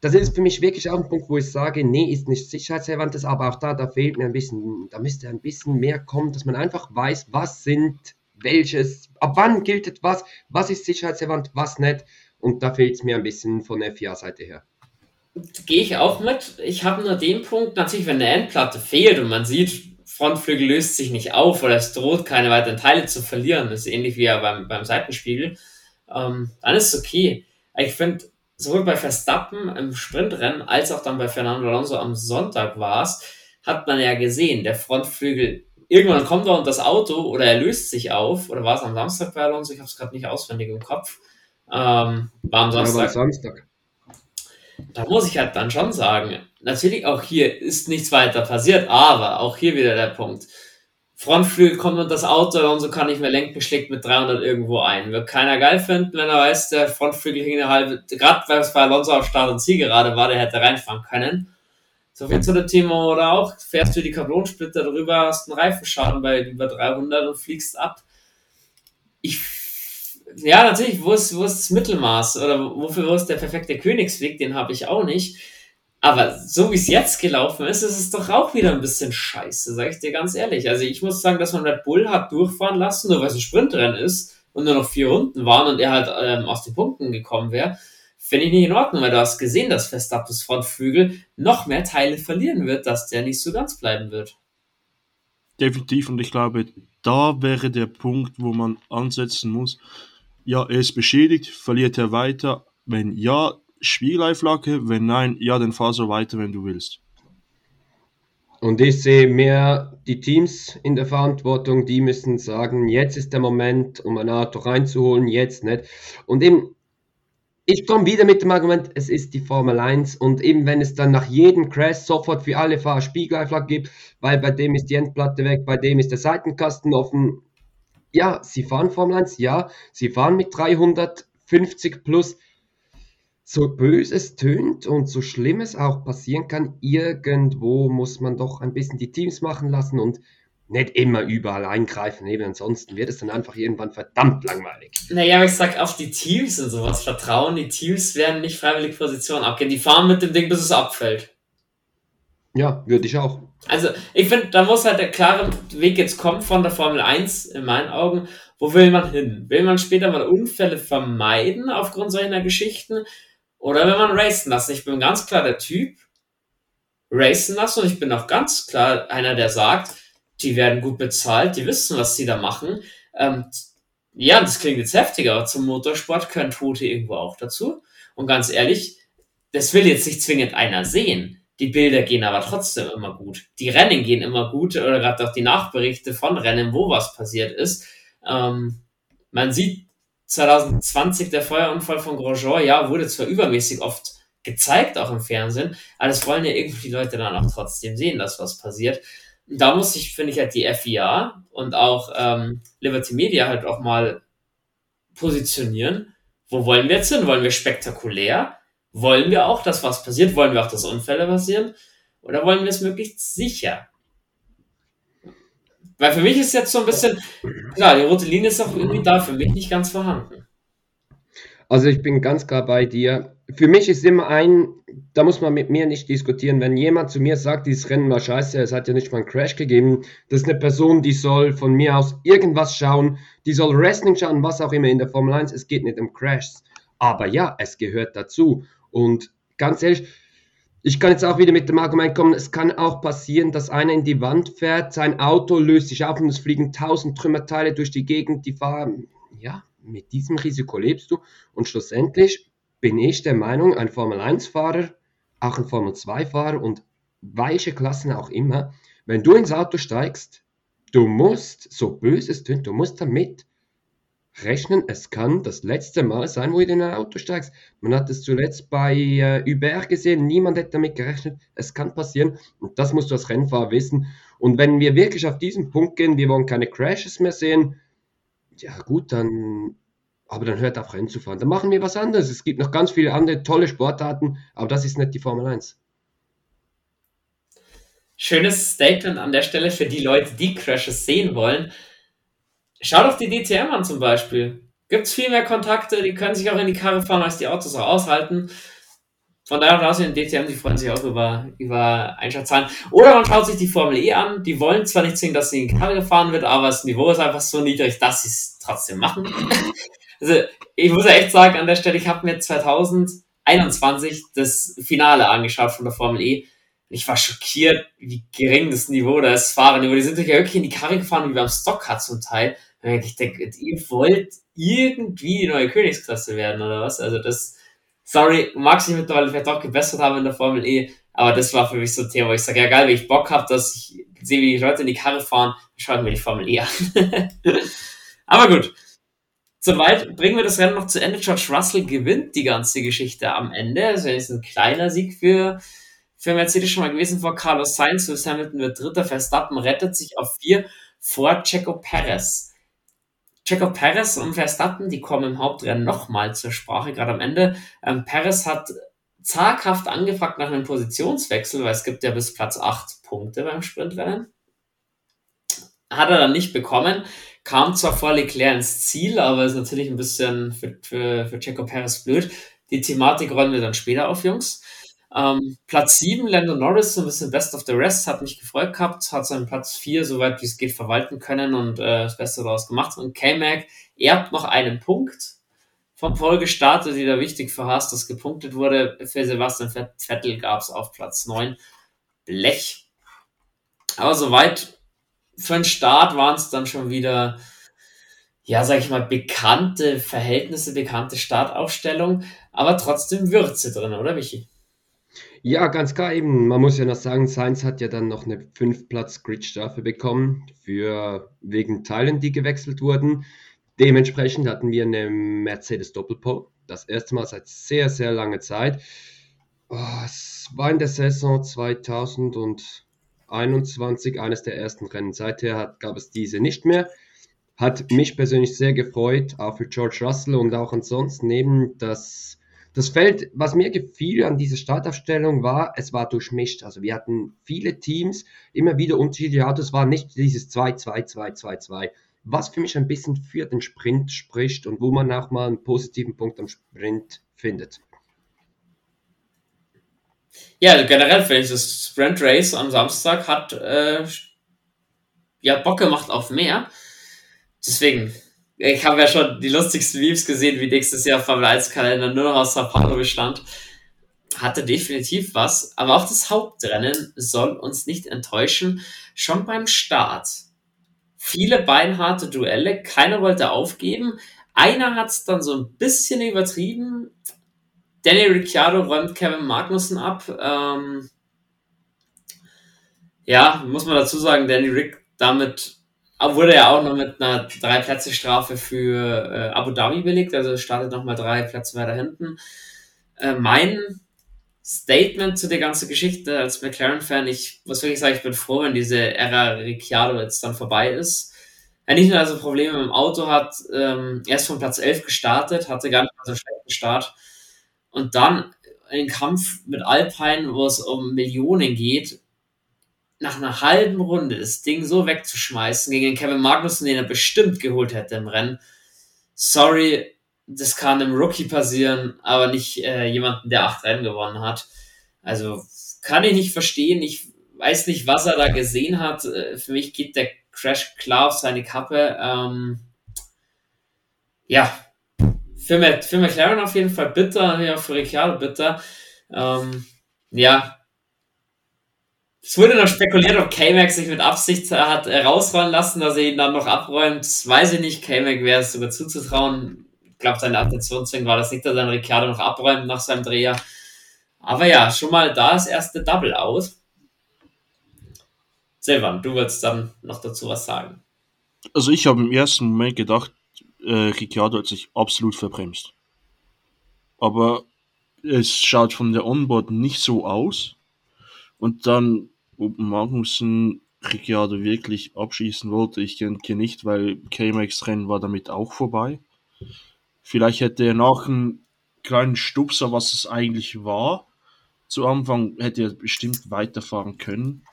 Das ist für mich wirklich auch ein Punkt, wo ich sage, nee, ist nicht sicherheitsrelevant, aber auch da, da fehlt mir ein bisschen, da müsste ein bisschen mehr kommen, dass man einfach weiß, was sind welches, ab wann gilt etwas, was ist sicherheitsrelevant, was nicht. Und da fehlt es mir ein bisschen von der FIA-Seite her. Gehe ich auch mit. Ich habe nur den Punkt, natürlich, wenn eine Endplatte fehlt und man sieht, Frontflügel löst sich nicht auf oder es droht, keine weiteren Teile zu verlieren, das ist ähnlich wie ja beim, beim Seitenspiegel, ähm, dann ist es okay. Ich finde, sowohl bei Verstappen im Sprintrennen als auch dann bei Fernando Alonso am Sonntag war es, hat man ja gesehen, der Frontflügel, irgendwann kommt er unter das Auto oder er löst sich auf, oder war es am Samstag bei Alonso, ich habe es gerade nicht auswendig im Kopf, ähm, war am Samstag. Ja, Samstag. Da muss ich halt dann schon sagen, natürlich auch hier ist nichts weiter passiert, aber auch hier wieder der Punkt. Frontflügel kommt und das Auto und so kann nicht mehr lenken, schlägt mit 300 irgendwo ein. Wird keiner geil finden, wenn er weiß, der Frontflügel hing eine halbe, gerade weil es bei Alonso auf Start und Ziel gerade war, der hätte reinfahren können. So viel zu dem Thema oder auch, fährst du die Carbonsplitter drüber, hast einen Reifenschaden bei über 300 und fliegst ab. Ich ja, natürlich, wo ist, wo ist das Mittelmaß oder wofür wo ist der perfekte Königsweg, den habe ich auch nicht. Aber so wie es jetzt gelaufen ist, ist es doch auch wieder ein bisschen scheiße, sag ich dir ganz ehrlich. Also ich muss sagen, dass man Red Bull hat durchfahren lassen, nur weil es ein Sprintrennen ist und nur noch vier Runden waren und er halt ähm, aus den Punkten gekommen wäre, finde ich nicht in Ordnung, weil du hast gesehen, dass Verstappens Frontflügel noch mehr Teile verlieren wird, dass der nicht so ganz bleiben wird. Definitiv und ich glaube, da wäre der Punkt, wo man ansetzen muss ja, er ist beschädigt, verliert er weiter. Wenn ja, Spieleiflagge, wenn nein, ja, dann fahr so weiter, wenn du willst. Und ich sehe mehr die Teams in der Verantwortung, die müssen sagen, jetzt ist der Moment, um ein Auto reinzuholen, jetzt nicht. Und eben, ich komme wieder mit dem Argument, es ist die Formel 1 und eben wenn es dann nach jedem Crash sofort für alle Fahrer Spiegeleiflagge gibt, weil bei dem ist die Endplatte weg, bei dem ist der Seitenkasten offen, ja, sie fahren Formel 1, ja, sie fahren mit 350 plus. So böse es tönt und so schlimm es auch passieren kann, irgendwo muss man doch ein bisschen die Teams machen lassen und nicht immer überall eingreifen, eben ansonsten wird es dann einfach irgendwann verdammt langweilig. Naja, aber ich sag auf die Teams und sowas vertrauen, die Teams werden nicht freiwillig Positionen abgehen, die fahren mit dem Ding, bis es abfällt. Ja, würde ich auch. Also, ich finde, da muss halt der klare Weg jetzt kommen von der Formel 1 in meinen Augen. Wo will man hin? Will man später mal Unfälle vermeiden aufgrund solcher Geschichten? Oder will man racen lassen? Ich bin ganz klar der Typ, racen lassen und ich bin auch ganz klar einer, der sagt, die werden gut bezahlt, die wissen, was sie da machen. Ähm, ja, das klingt jetzt heftiger, aber zum Motorsport können Tote irgendwo auch dazu. Und ganz ehrlich, das will jetzt nicht zwingend einer sehen. Die Bilder gehen aber trotzdem immer gut. Die Rennen gehen immer gut, oder gerade auch die Nachberichte von Rennen, wo was passiert ist. Ähm, man sieht 2020 der Feuerunfall von Grosjean, ja, wurde zwar übermäßig oft gezeigt, auch im Fernsehen, aber das wollen ja irgendwie die Leute dann auch trotzdem sehen, dass was passiert. Und da muss ich, finde ich, halt die FIA und auch ähm, Liberty Media halt auch mal positionieren. Wo wollen wir jetzt hin? Wollen wir spektakulär? Wollen wir auch, dass was passiert? Wollen wir auch, dass Unfälle passieren? Oder wollen wir es möglichst sicher? Weil für mich ist jetzt so ein bisschen, klar, die rote Linie ist auch irgendwie da, für mich nicht ganz vorhanden. Also ich bin ganz klar bei dir. Für mich ist immer ein, da muss man mit mir nicht diskutieren, wenn jemand zu mir sagt, dieses Rennen war scheiße, es hat ja nicht mal einen Crash gegeben, das ist eine Person, die soll von mir aus irgendwas schauen, die soll Wrestling schauen, was auch immer in der Formel 1, es geht nicht um Crashs. Aber ja, es gehört dazu. Und ganz ehrlich, ich kann jetzt auch wieder mit dem Argument kommen, es kann auch passieren, dass einer in die Wand fährt, sein Auto löst sich auf und es fliegen tausend Trümmerteile durch die Gegend, die fahren. Ja, mit diesem Risiko lebst du. Und schlussendlich bin ich der Meinung, ein Formel-1-Fahrer, auch ein Formel-2-Fahrer und welche Klassen auch immer, wenn du ins Auto steigst, du musst, so böse es tönt, du musst damit rechnen, es kann das letzte Mal sein, wo du in ein Auto steigst. Man hat es zuletzt bei äh, Uber gesehen, niemand hätte damit gerechnet, es kann passieren und das musst du als Rennfahrer wissen. Und wenn wir wirklich auf diesen Punkt gehen, wir wollen keine Crashes mehr sehen, ja gut, dann, aber dann hört auf Rennen zu fahren. Dann machen wir was anderes. Es gibt noch ganz viele andere tolle Sportarten, aber das ist nicht die Formel 1. Schönes Statement an der Stelle für die Leute, die Crashes sehen wollen. Schau doch die DTM an zum Beispiel. Gibt es viel mehr Kontakte, die können sich auch in die Karre fahren, als die Autos auch aushalten. Von daher raus in DTM, die freuen sich auch über, über Einschaltzahlen. Oder man schaut sich die Formel E an. Die wollen zwar nicht sehen, dass sie in die Karre gefahren wird, aber das Niveau ist einfach so niedrig, dass sie es trotzdem machen. also, ich muss ja echt sagen, an der Stelle, ich habe mir 2021 das Finale angeschaut von der Formel E. Ich war schockiert, wie gering das Niveau da ist, Fahrerniveau. Die sind ja wirklich in die Karre gefahren, wie am Stock hat zum Teil. Ich denke, ihr wollt irgendwie die neue Königsklasse werden, oder was? Also das, sorry, mag sich mittlerweile vielleicht auch gebessert haben in der Formel E, aber das war für mich so ein Thema, wo ich sage, ja geil, wenn ich Bock habe, dass ich sehe, wie die Leute in die Karre fahren, schaut mir die Formel E an. aber gut. Soweit bringen wir das Rennen noch zu Ende. George Russell gewinnt die ganze Geschichte am Ende. Also ist ein kleiner Sieg für, für Mercedes schon mal gewesen vor Carlos Sainz. Lewis Hamilton wird dritter. Verstappen rettet sich auf vier vor Checo Perez. Checo Perez und Verstappen, die kommen im Hauptrennen nochmal zur Sprache, gerade am Ende. Ähm, Perez hat zaghaft angefragt nach einem Positionswechsel, weil es gibt ja bis Platz 8 Punkte beim Sprintrennen. Hat er dann nicht bekommen, kam zwar vor Leclerc ins Ziel, aber ist natürlich ein bisschen für, für, für Checo Perez blöd. Die Thematik rollen wir dann später auf, Jungs. Ähm, Platz 7, Lando Norris, so ein bisschen Best of the Rest, hat mich gefreut gehabt, hat seinen Platz 4 soweit wie es geht verwalten können und äh, das Beste daraus gemacht. Und K-Mac erbt noch einen Punkt vom Folgestarter, die da wichtig für Haas, dass gepunktet wurde. Für Sebastian Vettel gab es auf Platz 9 Blech. Aber soweit für den Start waren es dann schon wieder, ja, sag ich mal, bekannte Verhältnisse, bekannte Startaufstellung, aber trotzdem Würze drin, oder Michi? Ja, ganz klar eben. Man muss ja noch sagen, Sainz hat ja dann noch eine 5-Platz-Grid-Strafe bekommen für wegen Teilen, die gewechselt wurden. Dementsprechend hatten wir eine Mercedes Doppelpole. Das erste Mal seit sehr, sehr langer Zeit. Oh, es war in der Saison 2021 eines der ersten Rennen. Seither hat, gab es diese nicht mehr. Hat mich persönlich sehr gefreut, auch für George Russell und auch ansonsten neben das das Feld, was mir gefiel an dieser Startaufstellung war, es war durchmischt. Also wir hatten viele Teams, immer wieder unterschiedliche Autos, war nicht dieses 2-2-2-2-2, was für mich ein bisschen für den Sprint spricht und wo man auch mal einen positiven Punkt am Sprint findet. Ja, generell finde ich das Sprint Race am Samstag hat äh, ja Bock gemacht auf mehr. Deswegen ich habe ja schon die lustigsten Memes gesehen, wie nächstes Jahr Formel 1 Kalender nur noch aus Sao Paulo bestand. Hatte definitiv was, aber auch das Hauptrennen soll uns nicht enttäuschen. Schon beim Start. Viele beinharte Duelle, keiner wollte aufgeben. Einer hat es dann so ein bisschen übertrieben. Danny Ricciardo räumt Kevin Magnussen ab. Ähm, ja, muss man dazu sagen, Danny Rick damit wurde ja auch noch mit einer drei Plätze Strafe für äh, Abu Dhabi belegt, also startet nochmal drei Plätze weiter hinten. Äh, mein Statement zu der ganzen Geschichte als McLaren-Fan, ich muss wirklich sagen, ich bin froh, wenn diese Ära Ricciardo jetzt dann vorbei ist. Er nicht nur also Probleme mit dem Auto hat, ähm, erst von Platz 11 gestartet, hatte gar nicht mal so einen schlechten Start. Und dann einen Kampf mit Alpine, wo es um Millionen geht, nach einer halben Runde das Ding so wegzuschmeißen gegen Kevin Magnussen, den er bestimmt geholt hätte im Rennen. Sorry, das kann einem Rookie passieren, aber nicht äh, jemanden, der acht Rennen gewonnen hat. Also kann ich nicht verstehen. Ich weiß nicht, was er da gesehen hat. Äh, für mich geht der Crash klar auf seine Kappe. Ähm, ja, für, für McLaren auf jeden Fall bitter, ja, für Ricciardo bitter. Ähm, ja, es wurde noch spekuliert, ob K-Mac sich mit Absicht hat rausrollen lassen, dass er ihn dann noch abräumt. Das weiß ich nicht. K-Mac wäre es sogar zuzutrauen. Ich glaube, seine Attentionswing war das nicht, dass dann Ricciardo noch abräumt nach seinem Dreher. Aber ja, schon mal da das erste Double aus. Silvan, du würdest dann noch dazu was sagen. Also ich habe im ersten Moment gedacht, äh, Ricciardo hat sich absolut verbremst. Aber es schaut von der Onboard nicht so aus. Und dann ob Magnussen Ricciardo wirklich abschießen wollte, ich denke nicht, weil K-Max Rennen war damit auch vorbei. Vielleicht hätte er nach einem kleinen Stupser, was es eigentlich war, zu Anfang hätte er bestimmt weiterfahren können.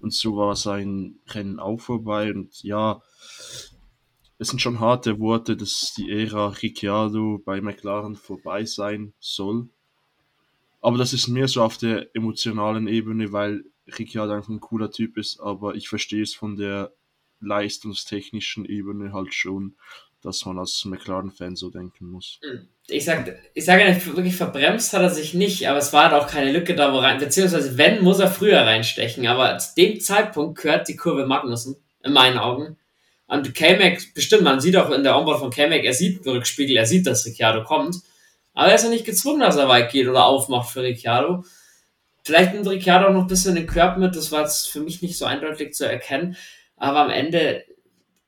Und so war sein Rennen auch vorbei. Und ja, es sind schon harte Worte, dass die Ära Ricciardo bei McLaren vorbei sein soll. Aber das ist mehr so auf der emotionalen Ebene, weil Ricciardo einfach ein cooler Typ ist, aber ich verstehe es von der leistungstechnischen Ebene halt schon, dass man als McLaren-Fan so denken muss. Hm. Ich sage ich sag wirklich verbremst hat er sich nicht, aber es war halt auch keine Lücke da, wo rein, beziehungsweise wenn, muss er früher reinstechen, aber zu dem Zeitpunkt gehört die Kurve Magnussen, in meinen Augen. Und K-Mac, bestimmt, man sieht auch in der Onboard von K-Mac, er sieht den Rückspiegel, er sieht, dass Ricciardo kommt, aber er ist ja nicht gezwungen, dass er weit geht oder aufmacht für Ricciardo. Vielleicht nimmt Ricciardo noch ein bisschen den Körper mit, das war jetzt für mich nicht so eindeutig zu erkennen, aber am Ende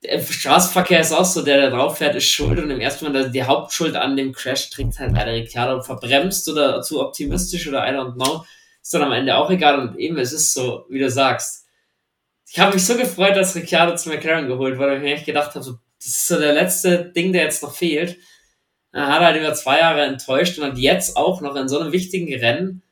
der Straßenverkehr ist auch so, der da drauf fährt, ist schuld und im ersten Mal die Hauptschuld an dem Crash trägt halt leider Ricciardo verbremst oder zu optimistisch oder I don't know. Ist dann am Ende auch egal und eben, es ist so, wie du sagst. Ich habe mich so gefreut, dass Ricciardo zu McLaren geholt wurde, weil ich mir echt gedacht habe, so, das ist so der letzte Ding, der jetzt noch fehlt. Dann hat er halt über zwei Jahre enttäuscht und hat jetzt auch noch in so einem wichtigen Rennen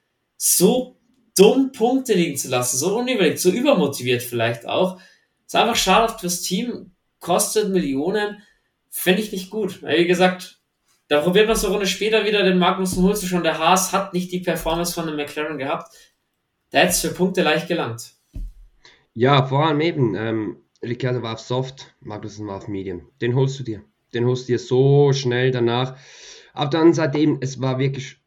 so dumm Punkte liegen zu lassen, so unüberlegt, so übermotiviert vielleicht auch. Ist einfach schade fürs Team kostet Millionen, finde ich nicht gut. Wie gesagt, da probiert man so eine Runde später wieder den Magnussen holst du schon. Der Haas hat nicht die Performance von einem McLaren gehabt. Da hätte es für Punkte leicht gelangt. Ja, vor allem eben, ähm, Ricciardo war auf Soft, Magnussen war auf Medium. Den holst du dir. Den holst du dir so schnell danach. Auf Seite eben, es war wirklich,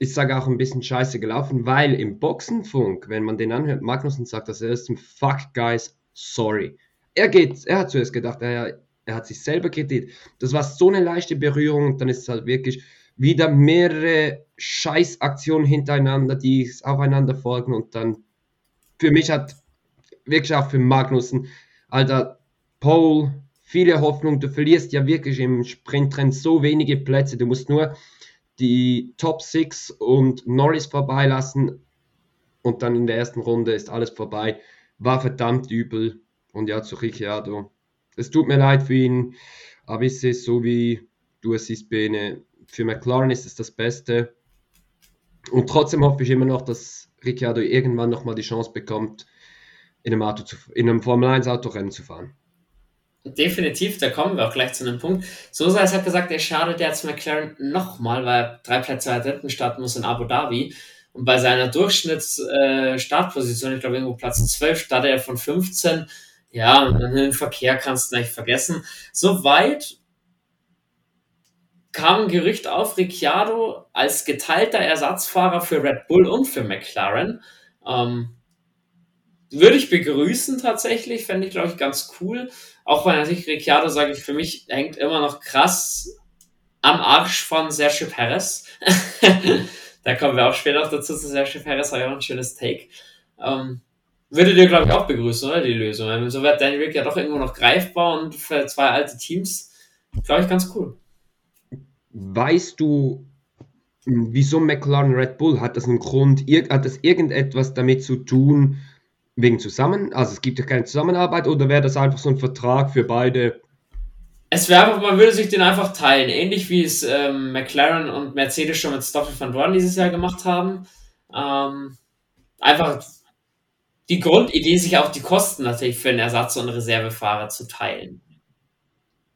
ich sage auch ein bisschen scheiße gelaufen, weil im Boxenfunk, wenn man den anhört, Magnussen sagt das erste Fuck, guys, sorry er geht, er hat zuerst gedacht, er, er hat sich selber kritisiert. Das war so eine leichte Berührung, dann ist es halt wirklich wieder mehrere Scheißaktionen hintereinander, die aufeinander folgen und dann für mich hat wirklich auch für Magnussen, Alter, Paul, viele Hoffnung, du verlierst ja wirklich im Sprintrennen so wenige Plätze, du musst nur die Top 6 und Norris vorbeilassen und dann in der ersten Runde ist alles vorbei. War verdammt übel. Und ja, zu Ricciardo. Es tut mir leid für ihn, aber ich sehe es so wie du es siehst, Bene. Für McLaren ist es das Beste. Und trotzdem hoffe ich immer noch, dass Ricciardo irgendwann nochmal die Chance bekommt, in einem, Auto zu, in einem Formel 1 Autorennen zu fahren. Definitiv, da kommen wir auch gleich zu einem Punkt. Sosa hat gesagt, er schadet jetzt McLaren nochmal, weil er drei Plätze weiter hinten starten muss in Abu Dhabi. Und bei seiner Durchschnittsstartposition, äh, ich glaube irgendwo Platz 12, startet er von 15 ja, und den Verkehr kannst du nicht vergessen. Soweit kam ein Gerücht auf Ricciardo als geteilter Ersatzfahrer für Red Bull und für McLaren. Ähm, würde ich begrüßen tatsächlich, fände ich, glaube ich, ganz cool. Auch weil natürlich Ricciardo, sage ich, für mich hängt immer noch krass am Arsch von Sergio Perez. da kommen wir auch später noch dazu zu Sergio Perez, war ja auch ein schönes Take. Ähm, würde dir, glaube ich, auch begrüßen, oder? Die Lösung. So wird Danny Rick ja doch irgendwo noch greifbar und für zwei alte Teams, glaube ich, ganz cool. Weißt du, wieso McLaren Red Bull? Hat das einen Grund? Hat das irgendetwas damit zu tun, wegen zusammen? Also es gibt ja keine Zusammenarbeit oder wäre das einfach so ein Vertrag für beide? Es wäre einfach, man würde sich den einfach teilen. Ähnlich wie es ähm, McLaren und Mercedes schon mit Stoffel van Dorn dieses Jahr gemacht haben. Ähm, einfach die Grundidee, sich auch die Kosten natürlich für einen Ersatz- und Reservefahrer zu teilen.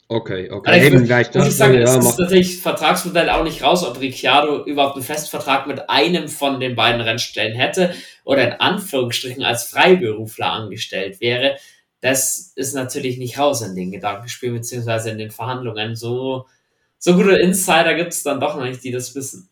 Okay, okay. Also Eben, muss, muss ich sagen, ja, es ist natürlich Vertragsmodell auch nicht raus, ob Ricciardo überhaupt einen Festvertrag mit einem von den beiden Rennstellen hätte oder in Anführungsstrichen als Freiberufler angestellt wäre. Das ist natürlich nicht raus in den Gedankenspielen beziehungsweise in den Verhandlungen. So, so gute Insider gibt es dann doch noch nicht, die das wissen.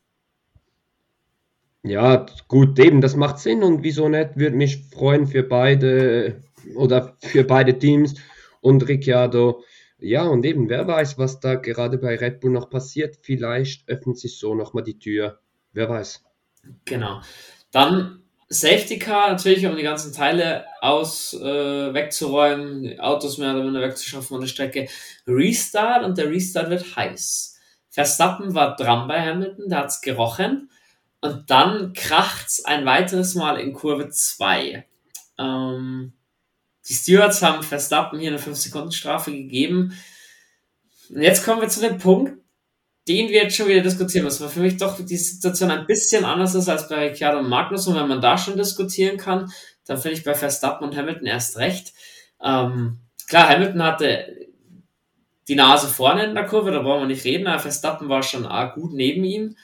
Ja, gut, eben, das macht Sinn und wieso nicht, würde mich freuen für beide oder für beide Teams und Ricciardo. Ja, und eben, wer weiß, was da gerade bei Red Bull noch passiert. Vielleicht öffnet sich so nochmal die Tür. Wer weiß. Genau. Dann Safety Car natürlich, um die ganzen Teile aus äh, wegzuräumen, Autos mehr oder weniger wegzuschaffen von der Strecke. Restart und der Restart wird heiß. Verstappen war dran bei Hamilton, da hat es gerochen. Und dann kracht's ein weiteres Mal in Kurve 2. Ähm, die Stewards haben Verstappen hier eine 5-Sekunden-Strafe gegeben. Und jetzt kommen wir zu dem Punkt, den wir jetzt schon wieder diskutieren müssen, weil für mich doch die Situation ein bisschen anders ist als bei Ricciardo und Magnus. Und wenn man da schon diskutieren kann, dann finde ich bei Verstappen und Hamilton erst recht. Ähm, klar, Hamilton hatte die Nase vorne in der Kurve, da brauchen wir nicht reden, aber Verstappen war schon arg gut neben ihm.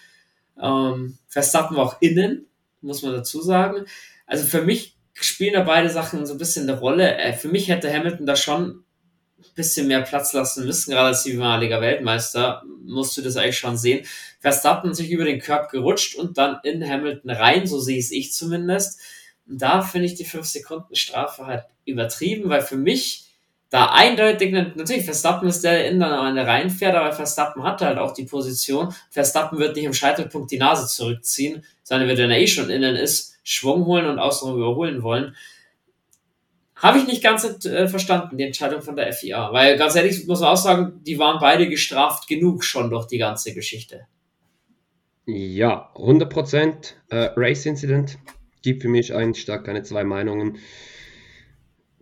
Ähm, Verstappen war auch innen, muss man dazu sagen. Also für mich spielen da beide Sachen so ein bisschen eine Rolle. Äh, für mich hätte Hamilton da schon bisschen mehr Platz lassen müssen, gerade als ehemaliger Weltmeister, musst du das eigentlich schon sehen. Verstappen sich über den Körb gerutscht und dann in Hamilton rein, so sehe es ich zumindest. Und da finde ich die 5 Sekunden Strafe halt übertrieben, weil für mich da eindeutig, natürlich, Verstappen ist der, der innen dann am Ende reinfährt, aber Verstappen hat halt auch die Position. Verstappen wird nicht im Scheitelpunkt die Nase zurückziehen, sondern wird, wenn er eh schon innen ist, Schwung holen und außenrum überholen wollen. Habe ich nicht ganz äh, verstanden, die Entscheidung von der FIA. Weil ganz ehrlich muss man auch sagen, die waren beide gestraft genug schon durch die ganze Geschichte. Ja, 100% äh, Race Incident. Gibt für mich eigentlich stark keine zwei Meinungen.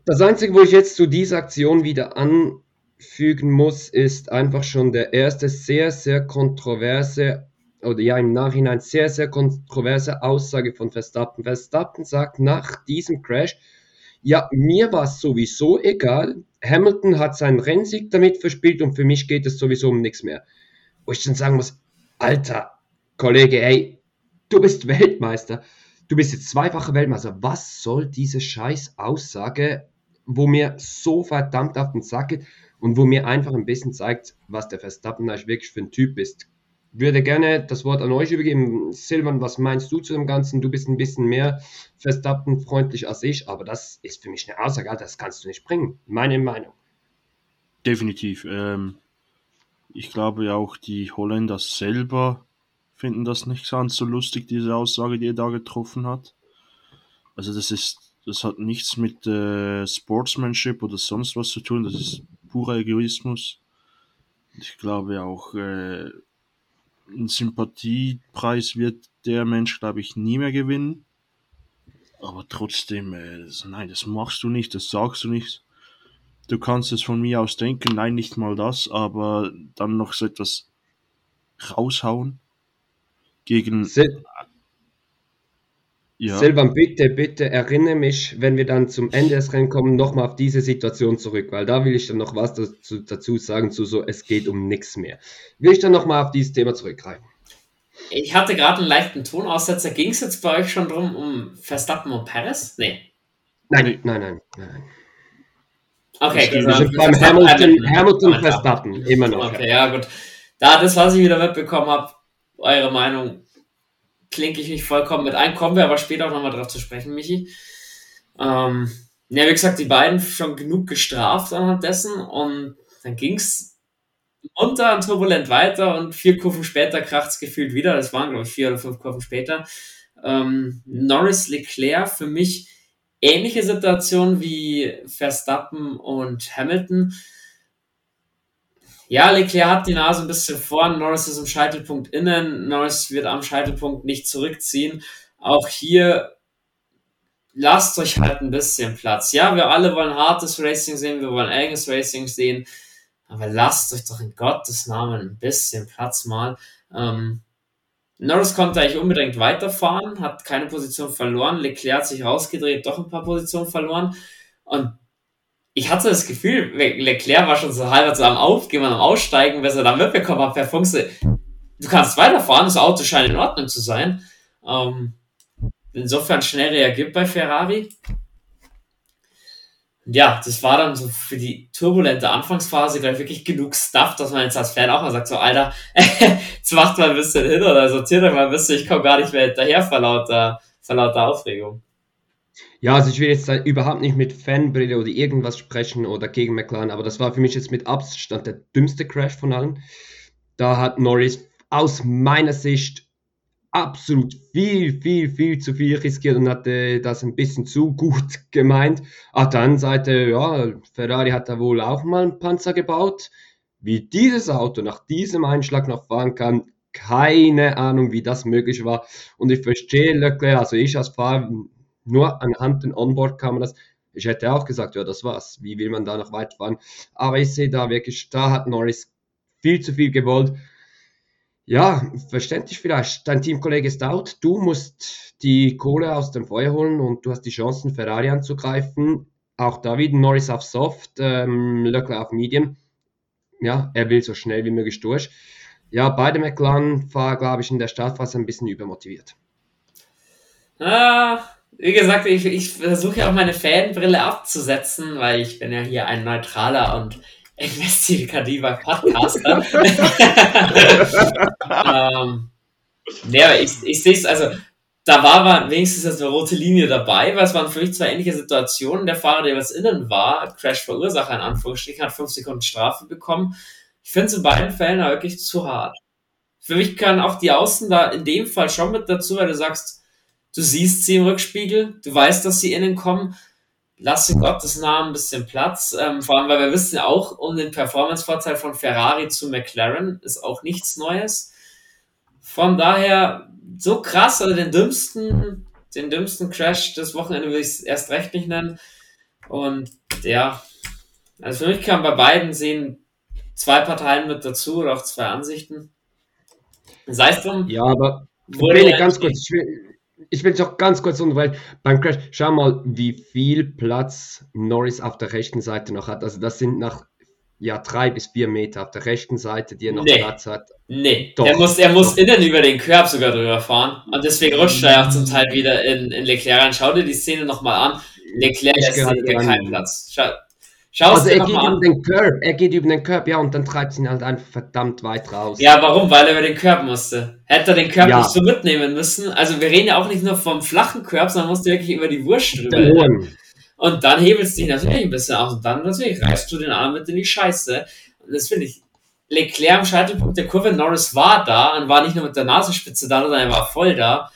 Das Einzige, wo ich jetzt zu dieser Aktion wieder anfügen muss, ist einfach schon der erste sehr, sehr kontroverse oder ja im Nachhinein sehr, sehr kontroverse Aussage von Verstappen. Verstappen sagt nach diesem Crash, ja, mir war es sowieso egal. Hamilton hat seinen Rennsieg damit verspielt und für mich geht es sowieso um nichts mehr. Wo ich dann sagen muss, Alter, Kollege, hey, du bist Weltmeister. Du bist jetzt zweifacher Weltmeister. Was soll diese scheiß Aussage wo mir so verdammt auf den Sack geht und wo mir einfach ein bisschen zeigt, was der Verstappen eigentlich wirklich für ein Typ ist. Würde gerne das Wort an euch übergeben. Silvan, was meinst du zu dem Ganzen? Du bist ein bisschen mehr Verstappen-freundlich als ich, aber das ist für mich eine Aussage, das kannst du nicht bringen. Meine Meinung. Definitiv. Ähm, ich glaube auch, die Holländer selber finden das nicht ganz so lustig, diese Aussage, die er da getroffen hat. Also das ist das hat nichts mit äh, Sportsmanship oder sonst was zu tun. Das ist purer Egoismus. Ich glaube auch, äh, einen Sympathiepreis wird der Mensch, glaube ich, nie mehr gewinnen. Aber trotzdem, äh, das, nein, das machst du nicht, das sagst du nicht. Du kannst es von mir aus denken, nein, nicht mal das, aber dann noch so etwas raushauen gegen Se ja. Silvan, bitte, bitte erinnere mich, wenn wir dann zum Ende des Rennens kommen, nochmal auf diese Situation zurück, weil da will ich dann noch was dazu, dazu sagen, zu so, es geht um nichts mehr. Will ich dann nochmal auf dieses Thema zurückgreifen. Ich hatte gerade einen leichten Tonaussetzer. Ging es jetzt bei euch schon drum um Verstappen und Paris? Nee. Nein, nein, nein, nein. Okay, okay also beim Hamilton, Hamilton Verstappen, immer noch. Okay, ja. ja gut. Da das, was ich wieder mitbekommen habe, eure Meinung klinke ich mich vollkommen mit ein. Kommen wir aber später auch nochmal drauf zu sprechen, Michi. Ähm, ja, wie gesagt, die beiden schon genug gestraft anhand dessen und dann ging es munter und turbulent weiter und vier Kurven später kracht es gefühlt wieder. Das waren, glaube ich, vier oder fünf Kurven später. Ähm, Norris Leclerc für mich ähnliche Situation wie Verstappen und Hamilton. Ja, Leclerc hat die Nase ein bisschen vorn, Norris ist im Scheitelpunkt innen, Norris wird am Scheitelpunkt nicht zurückziehen. Auch hier lasst euch halt ein bisschen Platz. Ja, wir alle wollen hartes Racing sehen, wir wollen enges Racing sehen, aber lasst euch doch in Gottes Namen ein bisschen Platz mal. Ähm, Norris konnte eigentlich unbedingt weiterfahren, hat keine Position verloren, Leclerc hat sich rausgedreht, doch ein paar Positionen verloren und ich hatte das Gefühl, Leclerc war schon so halber so am Aufgehen und am Aussteigen, bis er dann mitbekommen hat, per Funk, du kannst weiterfahren, das Auto scheint in Ordnung zu sein. Ähm, insofern schnell reagiert bei Ferrari. Ja, das war dann so für die turbulente Anfangsphase gleich wirklich genug Stuff, dass man jetzt als Fan auch mal sagt, so Alter, jetzt macht mal ein bisschen hin oder sortiert mal ein bisschen, ich komme gar nicht mehr hinterher vor lauter, vor lauter Aufregung. Ja, also ich will jetzt überhaupt nicht mit Fanbrille oder irgendwas sprechen oder gegen McLaren, aber das war für mich jetzt mit Abstand der dümmste Crash von allen. Da hat Norris aus meiner Sicht absolut viel, viel, viel zu viel riskiert und hatte das ein bisschen zu gut gemeint. Auf der anderen Seite, ja, Ferrari hat da wohl auch mal einen Panzer gebaut. Wie dieses Auto nach diesem Einschlag noch fahren kann, keine Ahnung, wie das möglich war. Und ich verstehe Leclerc, also ich als Fahrer nur anhand den Onboard-Kameras. Ich hätte auch gesagt, ja, das war's. Wie will man da noch weit fahren? Aber ich sehe da wirklich, da hat Norris viel zu viel gewollt. Ja, verständlich vielleicht. Dein Teamkollege ist out. Du musst die Kohle aus dem Feuer holen und du hast die Chancen, Ferrari anzugreifen. Auch da wieder Norris auf Soft, ähm, Leclerc auf Medium. ja, er will so schnell wie möglich durch. Ja, beide McLaren war, glaube ich, in der Startphase ein bisschen übermotiviert. Ah, wie gesagt, ich, ich versuche ja auch meine Fanbrille abzusetzen, weil ich bin ja hier ein neutraler und investigativer Podcaster. ähm, ja, ich, ich sehe es, also da war wenigstens jetzt eine rote Linie dabei, weil es waren für mich zwei ähnliche Situationen. Der Fahrer, der was innen war, Crash-Verursacher in Anführungsstrichen, hat fünf Sekunden Strafe bekommen. Ich finde es in beiden Fällen wirklich zu hart. Für mich können auch die Außen da in dem Fall schon mit dazu, weil du sagst, du siehst sie im Rückspiegel, du weißt, dass sie innen kommen. Lass in Gottes Namen ein bisschen Platz. Ähm, vor allem, weil wir wissen ja auch um den Performance-Vorteil von Ferrari zu McLaren ist auch nichts Neues. Von daher so krass, also den dümmsten, den dümmsten Crash des Wochenende will ich es erst recht nicht nennen. Und ja, also für mich kann bei beiden sehen zwei Parteien mit dazu oder auch zwei Ansichten. Sei es drum. Ja, aber Bene, ganz kurz, ich will, ich will es auch ganz kurz unterbrechen. Beim Crash, schau mal, wie viel Platz Norris auf der rechten Seite noch hat. Also das sind nach ja, drei bis vier Meter auf der rechten Seite, die er noch nee. Platz hat. Nee, Doch. er muss, er muss Doch. innen über den Körb sogar drüber fahren. Und deswegen rutscht er auch zum Teil wieder in, in Leclerc rein. Schau dir die Szene nochmal an. Leclerc lässt hier keinen Platz. Schau, Schau also er geht über den Curb, er geht über den Curb, ja, und dann treibt es ihn halt einfach verdammt weit raus. Ja, warum? Weil er über den Curb musste. Hätte er den Curb ja. nicht so mitnehmen müssen. Also wir reden ja auch nicht nur vom flachen Curb, sondern musst du wirklich über die Wurst drüber. Und dann hebelst du dich natürlich ein bisschen aus und dann natürlich reißt du den Arm mit in die Scheiße. Und das finde ich. Leclerc am Scheitelpunkt der Kurve, Norris war da und war nicht nur mit der Nasenspitze da, sondern er war voll da.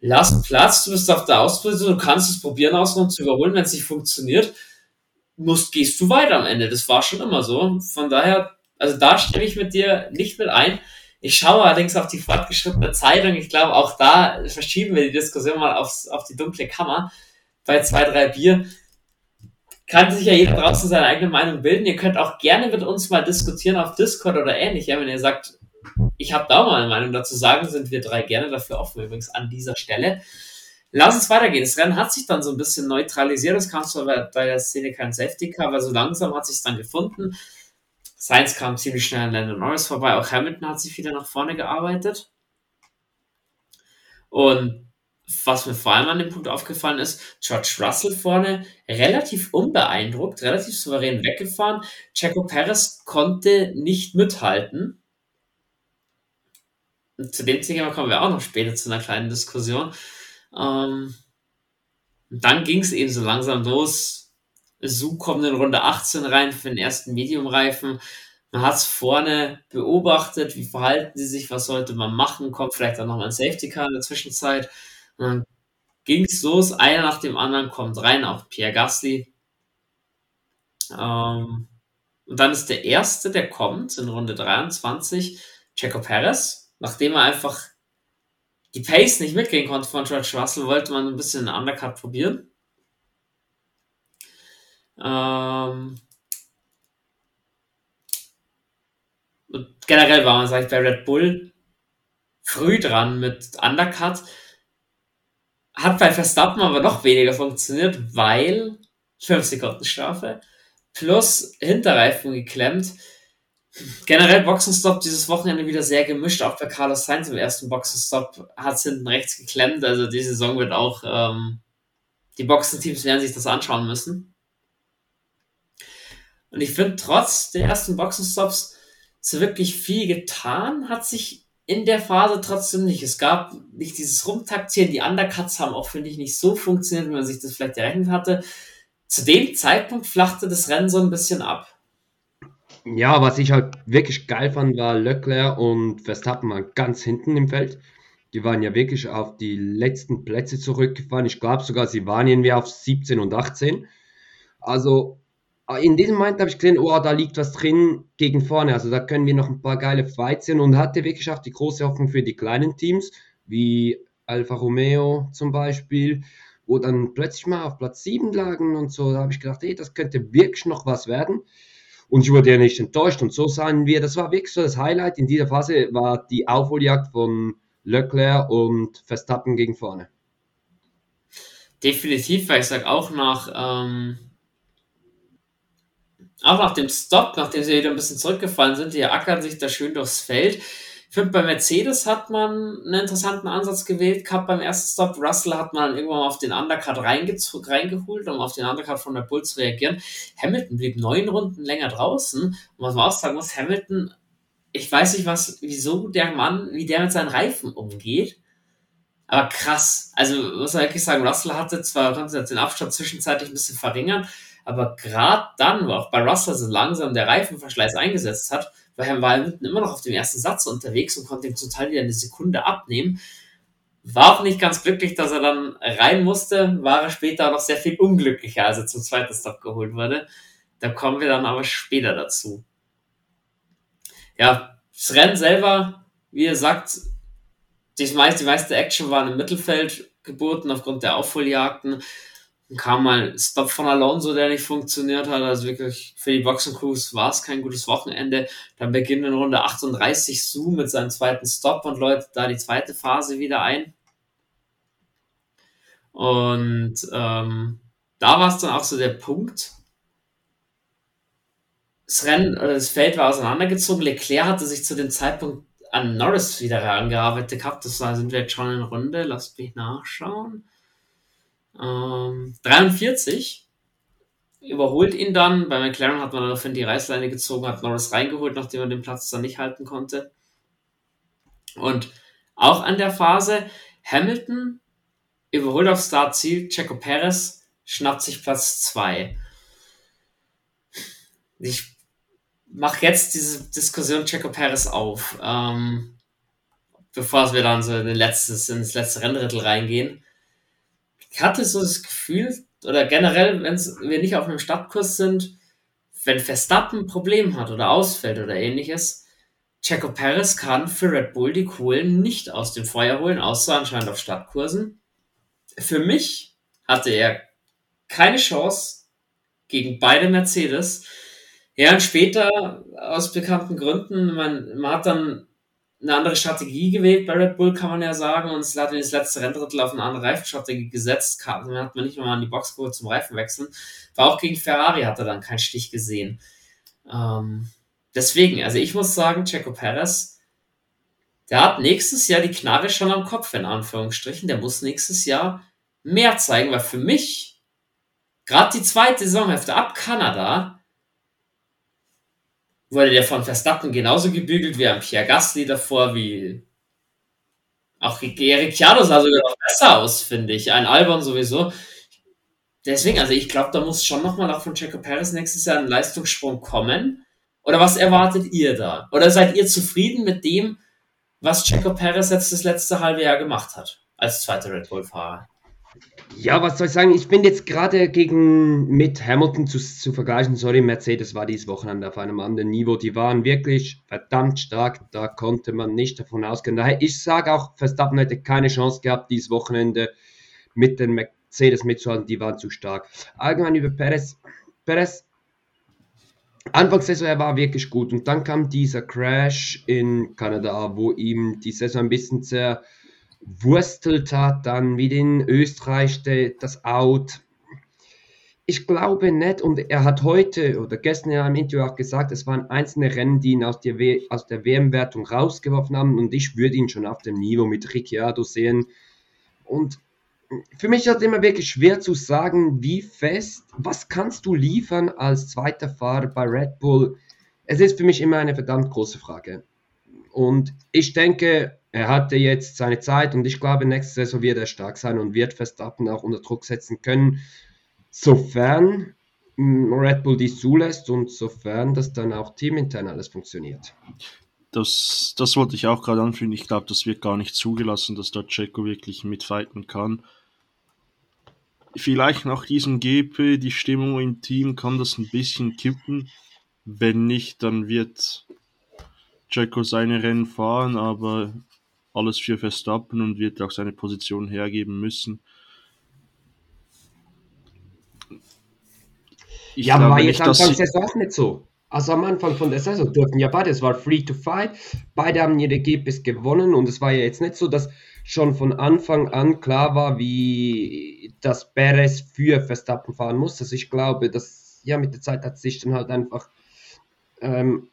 Lass Platz, du bist auf der Ausposition, du kannst es probieren, außenrum zu überholen, wenn es nicht funktioniert musst, gehst du weiter am Ende. Das war schon immer so. Von daher, also da stimme ich mit dir nicht mit ein. Ich schaue allerdings auf die fortgeschrittene Zeit und ich glaube, auch da verschieben wir die Diskussion mal aufs, auf die dunkle Kammer. Bei zwei, drei Bier kann sich ja jeder draußen seine eigene Meinung bilden. Ihr könnt auch gerne mit uns mal diskutieren auf Discord oder ähnlich. Ja, wenn ihr sagt, ich habe da mal eine Meinung dazu sagen, sind wir drei gerne dafür offen, übrigens an dieser Stelle. Lass uns weitergehen. Das Rennen hat sich dann so ein bisschen neutralisiert. Es kam zwar bei, der Szene kein Safety Car, aber so langsam hat sich dann gefunden. Sainz kam ziemlich schnell an Landon Norris vorbei. Auch Hamilton hat sich wieder nach vorne gearbeitet. Und was mir vor allem an dem Punkt aufgefallen ist, George Russell vorne relativ unbeeindruckt, relativ souverän weggefahren. Checo Perez konnte nicht mithalten. Und zu dem Thema kommen wir auch noch später zu einer kleinen Diskussion. Ähm, dann ging es eben so langsam los. Su kommt in Runde 18 rein für den ersten Medium-Reifen. Man hat es vorne beobachtet, wie verhalten sie sich, was sollte man machen, kommt vielleicht auch nochmal ein Safety Car in der Zwischenzeit. Und dann ging es los, einer nach dem anderen kommt rein, auch Pierre Gasly. Ähm, und dann ist der erste, der kommt in Runde 23, Checo Perez, nachdem er einfach die Pace nicht mitgehen konnte von George Russell, wollte man ein bisschen einen Undercut probieren. Ähm und generell war man, sag ich, bei Red Bull früh dran mit Undercut. Hat bei Verstappen aber noch weniger funktioniert, weil 5 Sekunden Strafe plus Hinterreifen geklemmt Generell Boxenstopp dieses Wochenende wieder sehr gemischt, auch bei Carlos Sainz im ersten Boxenstopp hat es hinten rechts geklemmt. Also die Saison wird auch, ähm, die Boxenteams werden sich das anschauen müssen. Und ich finde, trotz der ersten Boxenstops so wirklich viel getan, hat sich in der Phase trotzdem nicht. Es gab nicht dieses Rumtaktieren, die Undercuts haben auch, finde ich, nicht so funktioniert, wie man sich das vielleicht errechnet hatte. Zu dem Zeitpunkt flachte das Rennen so ein bisschen ab. Ja, was ich halt wirklich geil fand, war Leclerc und Verstappen waren ganz hinten im Feld. Die waren ja wirklich auf die letzten Plätze zurückgefahren. Ich glaube sogar, sie waren irgendwie auf 17 und 18. Also in diesem Moment habe ich gesehen, oh, da liegt was drin gegen vorne. Also da können wir noch ein paar geile Fights sehen und hatte wirklich auch die große Hoffnung für die kleinen Teams, wie Alfa Romeo zum Beispiel, wo dann plötzlich mal auf Platz 7 lagen und so. Da habe ich gedacht, hey, das könnte wirklich noch was werden und ich wurde ja nicht enttäuscht. Und so sahen wir, das war wirklich so das Highlight in dieser Phase, war die Aufholjagd von Leclerc und Verstappen gegen vorne. Definitiv, weil ich sage auch nach, ähm, auch nach dem Stop, nachdem sie wieder ein bisschen zurückgefallen sind, die ackern sich da schön durchs Feld. Ich finde, bei Mercedes hat man einen interessanten Ansatz gewählt gehabt beim ersten Stop. Russell hat man irgendwann mal auf den Undercut reingeholt, um auf den Undercut von der Bull zu reagieren. Hamilton blieb neun Runden länger draußen. Und was man auch sagen muss, Hamilton, ich weiß nicht, was, wieso der Mann, wie der mit seinen Reifen umgeht. Aber krass. Also, muss man wirklich sagen, Russell hatte zwar, konnte den Abstand zwischenzeitlich ein bisschen verringern, aber gerade dann, wo auch bei Russell so langsam der Reifenverschleiß eingesetzt hat, war Herr Hamilton immer noch auf dem ersten Satz unterwegs und konnte ihm total wieder eine Sekunde abnehmen. War auch nicht ganz glücklich, dass er dann rein musste, war er später noch sehr viel unglücklicher, als er zum zweiten Stop geholt wurde. Da kommen wir dann aber später dazu. Ja, das Rennen selber, wie ihr sagt, die meiste, die meiste Action war im Mittelfeld geboten aufgrund der Aufholjagden. Dann kam mal Stop von Alonso, der nicht funktioniert hat. Also wirklich für die Boxencrews war es kein gutes Wochenende. Dann beginnt in Runde 38 Su mit seinem zweiten Stop und läutet da die zweite Phase wieder ein. Und ähm, da war es dann auch so der Punkt. Das Rennen oder das Feld war auseinandergezogen. Leclerc hatte sich zu dem Zeitpunkt an Norris wieder herangearbeitet gehabt. Das war, sind wir jetzt schon in Runde. Lasst mich nachschauen. Ähm, 43 überholt ihn dann. Bei McLaren hat man daraufhin die Reißleine gezogen, hat Norris reingeholt, nachdem er den Platz dann nicht halten konnte. Und auch an der Phase, Hamilton überholt auf Startziel, Checo Perez schnappt sich Platz 2. Ich mache jetzt diese Diskussion Checo Perez auf, ähm, bevor wir dann so in, letztes, in das letzte Renndrittel reingehen. Ich hatte so das Gefühl, oder generell, wenn wir nicht auf einem Stadtkurs sind, wenn Verstappen ein Problem hat oder ausfällt oder ähnliches, Checo Perez kann für Red Bull die Kohlen nicht aus dem Feuer holen, außer anscheinend auf Stadtkursen. Für mich hatte er keine Chance gegen beide Mercedes. Ja, und später, aus bekannten Gründen, man, man hat dann eine andere Strategie gewählt bei Red Bull, kann man ja sagen, und es hat in das letzte Renndrittel auf eine andere Reifenstrategie gesetzt. Dann hat man nicht nochmal an die Box geholt zum Reifenwechseln. War auch gegen Ferrari, hat er dann keinen Stich gesehen. Ähm, deswegen, also ich muss sagen, Checo Perez, der hat nächstes Jahr die Knarre schon am Kopf, in Anführungsstrichen. Der muss nächstes Jahr mehr zeigen, weil für mich, gerade die zweite Saisonhälfte ab Kanada, wurde der von Verstappen genauso gebügelt wie am Pierre Gasly davor, wie auch Ricciardo sah sogar noch besser aus, finde ich. Ein Albon sowieso. Deswegen, also ich glaube, da muss schon nochmal auch von Checo Perez nächstes Jahr ein Leistungssprung kommen. Oder was erwartet ihr da? Oder seid ihr zufrieden mit dem, was Checo Perez jetzt das letzte halbe Jahr gemacht hat, als zweiter Red Bull-Fahrer? Ja, was soll ich sagen? Ich bin jetzt gerade gegen mit Hamilton zu, zu vergleichen. Sorry, Mercedes war dieses Wochenende auf einem anderen Niveau. Die waren wirklich verdammt stark. Da konnte man nicht davon ausgehen. Daher, ich sage auch, Verstappen hätte keine Chance gehabt, dieses Wochenende mit den Mercedes mitzuhalten. Die waren zu stark. Allgemein über Perez. Perez, Anfangssaison, er war wirklich gut. Und dann kam dieser Crash in Kanada, wo ihm die Saison ein bisschen sehr wurstelt hat, dann wie in Österreich das Out. Ich glaube nicht, und er hat heute oder gestern in einem Interview auch gesagt, es waren einzelne Rennen, die ihn aus der, aus der WM-Wertung rausgeworfen haben, und ich würde ihn schon auf dem Niveau mit Ricciardo sehen. Und für mich ist es immer wirklich schwer zu sagen, wie fest, was kannst du liefern als zweiter Fahrer bei Red Bull? Es ist für mich immer eine verdammt große Frage. Und ich denke, er hatte jetzt seine Zeit und ich glaube, nächste Saison wird er stark sein und wird Verstappen auch unter Druck setzen können, sofern mm, Red Bull dies zulässt und sofern das dann auch teamintern alles funktioniert. Das, das wollte ich auch gerade anführen. Ich glaube, das wird gar nicht zugelassen, dass da Checo wirklich mitfighten kann. Vielleicht nach diesem GP, die Stimmung im Team kann das ein bisschen kippen. Wenn nicht, dann wird Checo seine Rennen fahren, aber alles für Verstappen und wird auch seine Position hergeben müssen. Ich ja, aber war jetzt Anfang der Saison nicht so. Also am Anfang von der Saison durften ja beide, es war free to fight, beide haben ihre GPs gewonnen und es war ja jetzt nicht so, dass schon von Anfang an klar war, wie das Perez für Verstappen fahren muss. Also ich glaube, dass ja, mit der Zeit hat sich dann halt einfach ähm,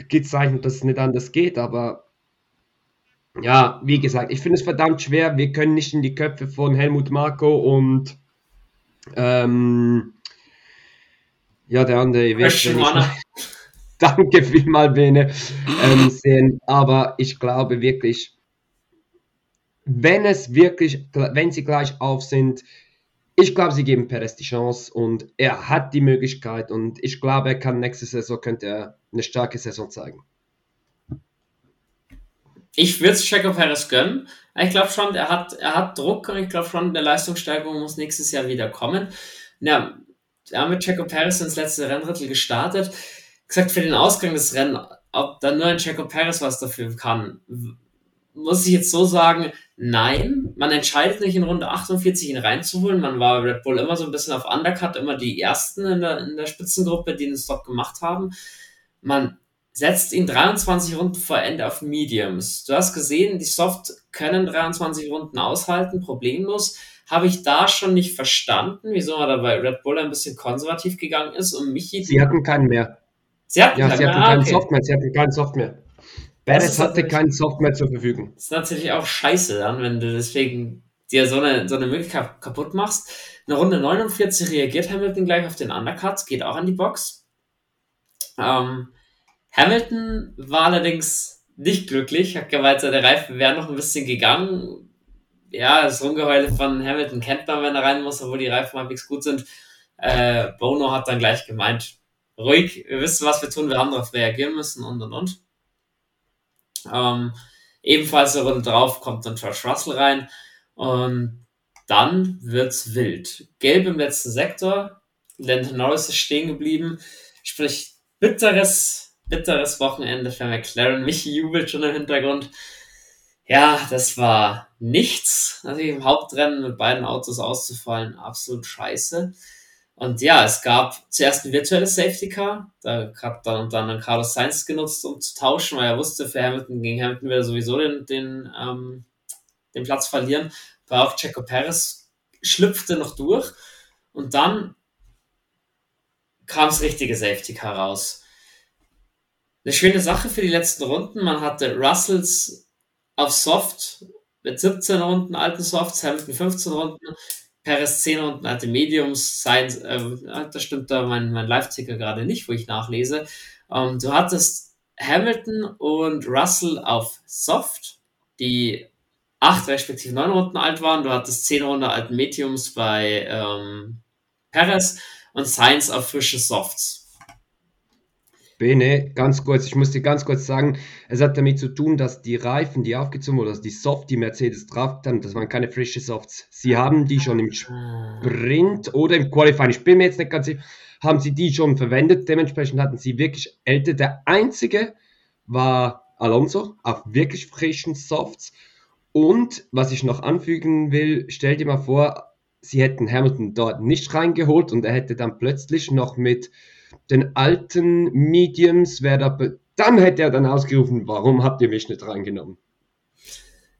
abgezeichnet, dass es nicht anders geht, aber ja, wie gesagt, ich finde es verdammt schwer. Wir können nicht in die Köpfe von Helmut Marko und ähm, ja, der andere, danke vielmal, Bene, ähm, sehen. Aber ich glaube wirklich, wenn es wirklich, wenn sie gleich auf sind, ich glaube, sie geben Perez die Chance und er hat die Möglichkeit und ich glaube, er kann nächste Saison könnte er eine starke Saison zeigen. Ich würde es Checo Perez gönnen. Ich glaube schon, er hat, er hat Druck und ich glaube schon, der Leistungssteigerung muss nächstes Jahr wieder kommen. Ja, wir haben mit Checo Perez ins letzte Rennrittel gestartet. Gesagt, für den Ausgang des Rennens, ob da nur ein Checo Perez was dafür kann, muss ich jetzt so sagen, nein. Man entscheidet nicht in Runde 48 ihn reinzuholen. Man war Red Bull immer so ein bisschen auf Undercut, immer die ersten in der, in der Spitzengruppe, die den Stop gemacht haben. Man setzt ihn 23 Runden vor Ende auf Mediums. Du hast gesehen, die Soft können 23 Runden aushalten, problemlos. Habe ich da schon nicht verstanden, wieso man da bei Red Bull ein bisschen konservativ gegangen ist und Michi. Sie hatten keinen mehr. Sie hatten, ja, keinen, sie hatten keinen okay. Soft mehr. Sie hatten keinen Soft mehr. Perez hatte keinen Soft mehr zur Verfügung. Das ist natürlich auch scheiße dann, wenn du deswegen dir so eine, so eine Möglichkeit kaputt machst. Eine Runde 49 reagiert Hamilton gleich auf den Undercut, geht auch an die Box. Ähm, Hamilton war allerdings nicht glücklich, hat gemeint, der Reifen wäre noch ein bisschen gegangen. Ja, das Rumgeheule von Hamilton kennt man, wenn er rein muss, obwohl die Reifen halbwegs gut sind. Äh, Bono hat dann gleich gemeint, ruhig, wir wissen, was wir tun, wir haben darauf reagieren müssen und und und. Ähm, ebenfalls eine Runde drauf kommt dann George Russell rein und dann wird's wild. Gelb im letzten Sektor, Landon Norris ist stehen geblieben, sprich bitteres, bitteres Wochenende für McLaren. Michi jubelt schon im Hintergrund. Ja, das war nichts. Also im Hauptrennen mit beiden Autos auszufallen, absolut scheiße. Und ja, es gab zuerst ein virtuelles Safety Car. Da hat dann, dann Carlos Sainz genutzt, um zu tauschen, weil er wusste, für Hamilton gegen Hamilton wird er sowieso den, den, ähm, den Platz verlieren. War auch Checo Perez schlüpfte noch durch. Und dann kam das richtige Safety Car raus. Eine schöne Sache für die letzten Runden. Man hatte Russells auf Soft mit 17 Runden alten Softs, Hamilton 15 Runden, Perez 10 Runden alte Mediums, Sainz, äh, das stimmt da mein, mein Live-Ticker gerade nicht, wo ich nachlese. Ähm, du hattest Hamilton und Russell auf Soft, die 8 respektive 9 Runden alt waren. Du hattest 10 Runden alten Mediums bei ähm, Perez und Sainz auf frische Softs. Bene, ganz kurz, ich muss dir ganz kurz sagen, es hat damit zu tun, dass die Reifen, die aufgezogen wurden, also die Soft, die Mercedes drauf haben, das waren keine frische Softs. Sie haben die schon im Sprint oder im Qualifying, ich bin mir jetzt nicht ganz sicher, haben sie die schon verwendet. Dementsprechend hatten sie wirklich älter. Der einzige war Alonso auf wirklich frischen Softs. Und was ich noch anfügen will, stell dir mal vor, sie hätten Hamilton dort nicht reingeholt und er hätte dann plötzlich noch mit den alten Mediums, wer da, dann hätte er dann ausgerufen, warum habt ihr mich nicht reingenommen?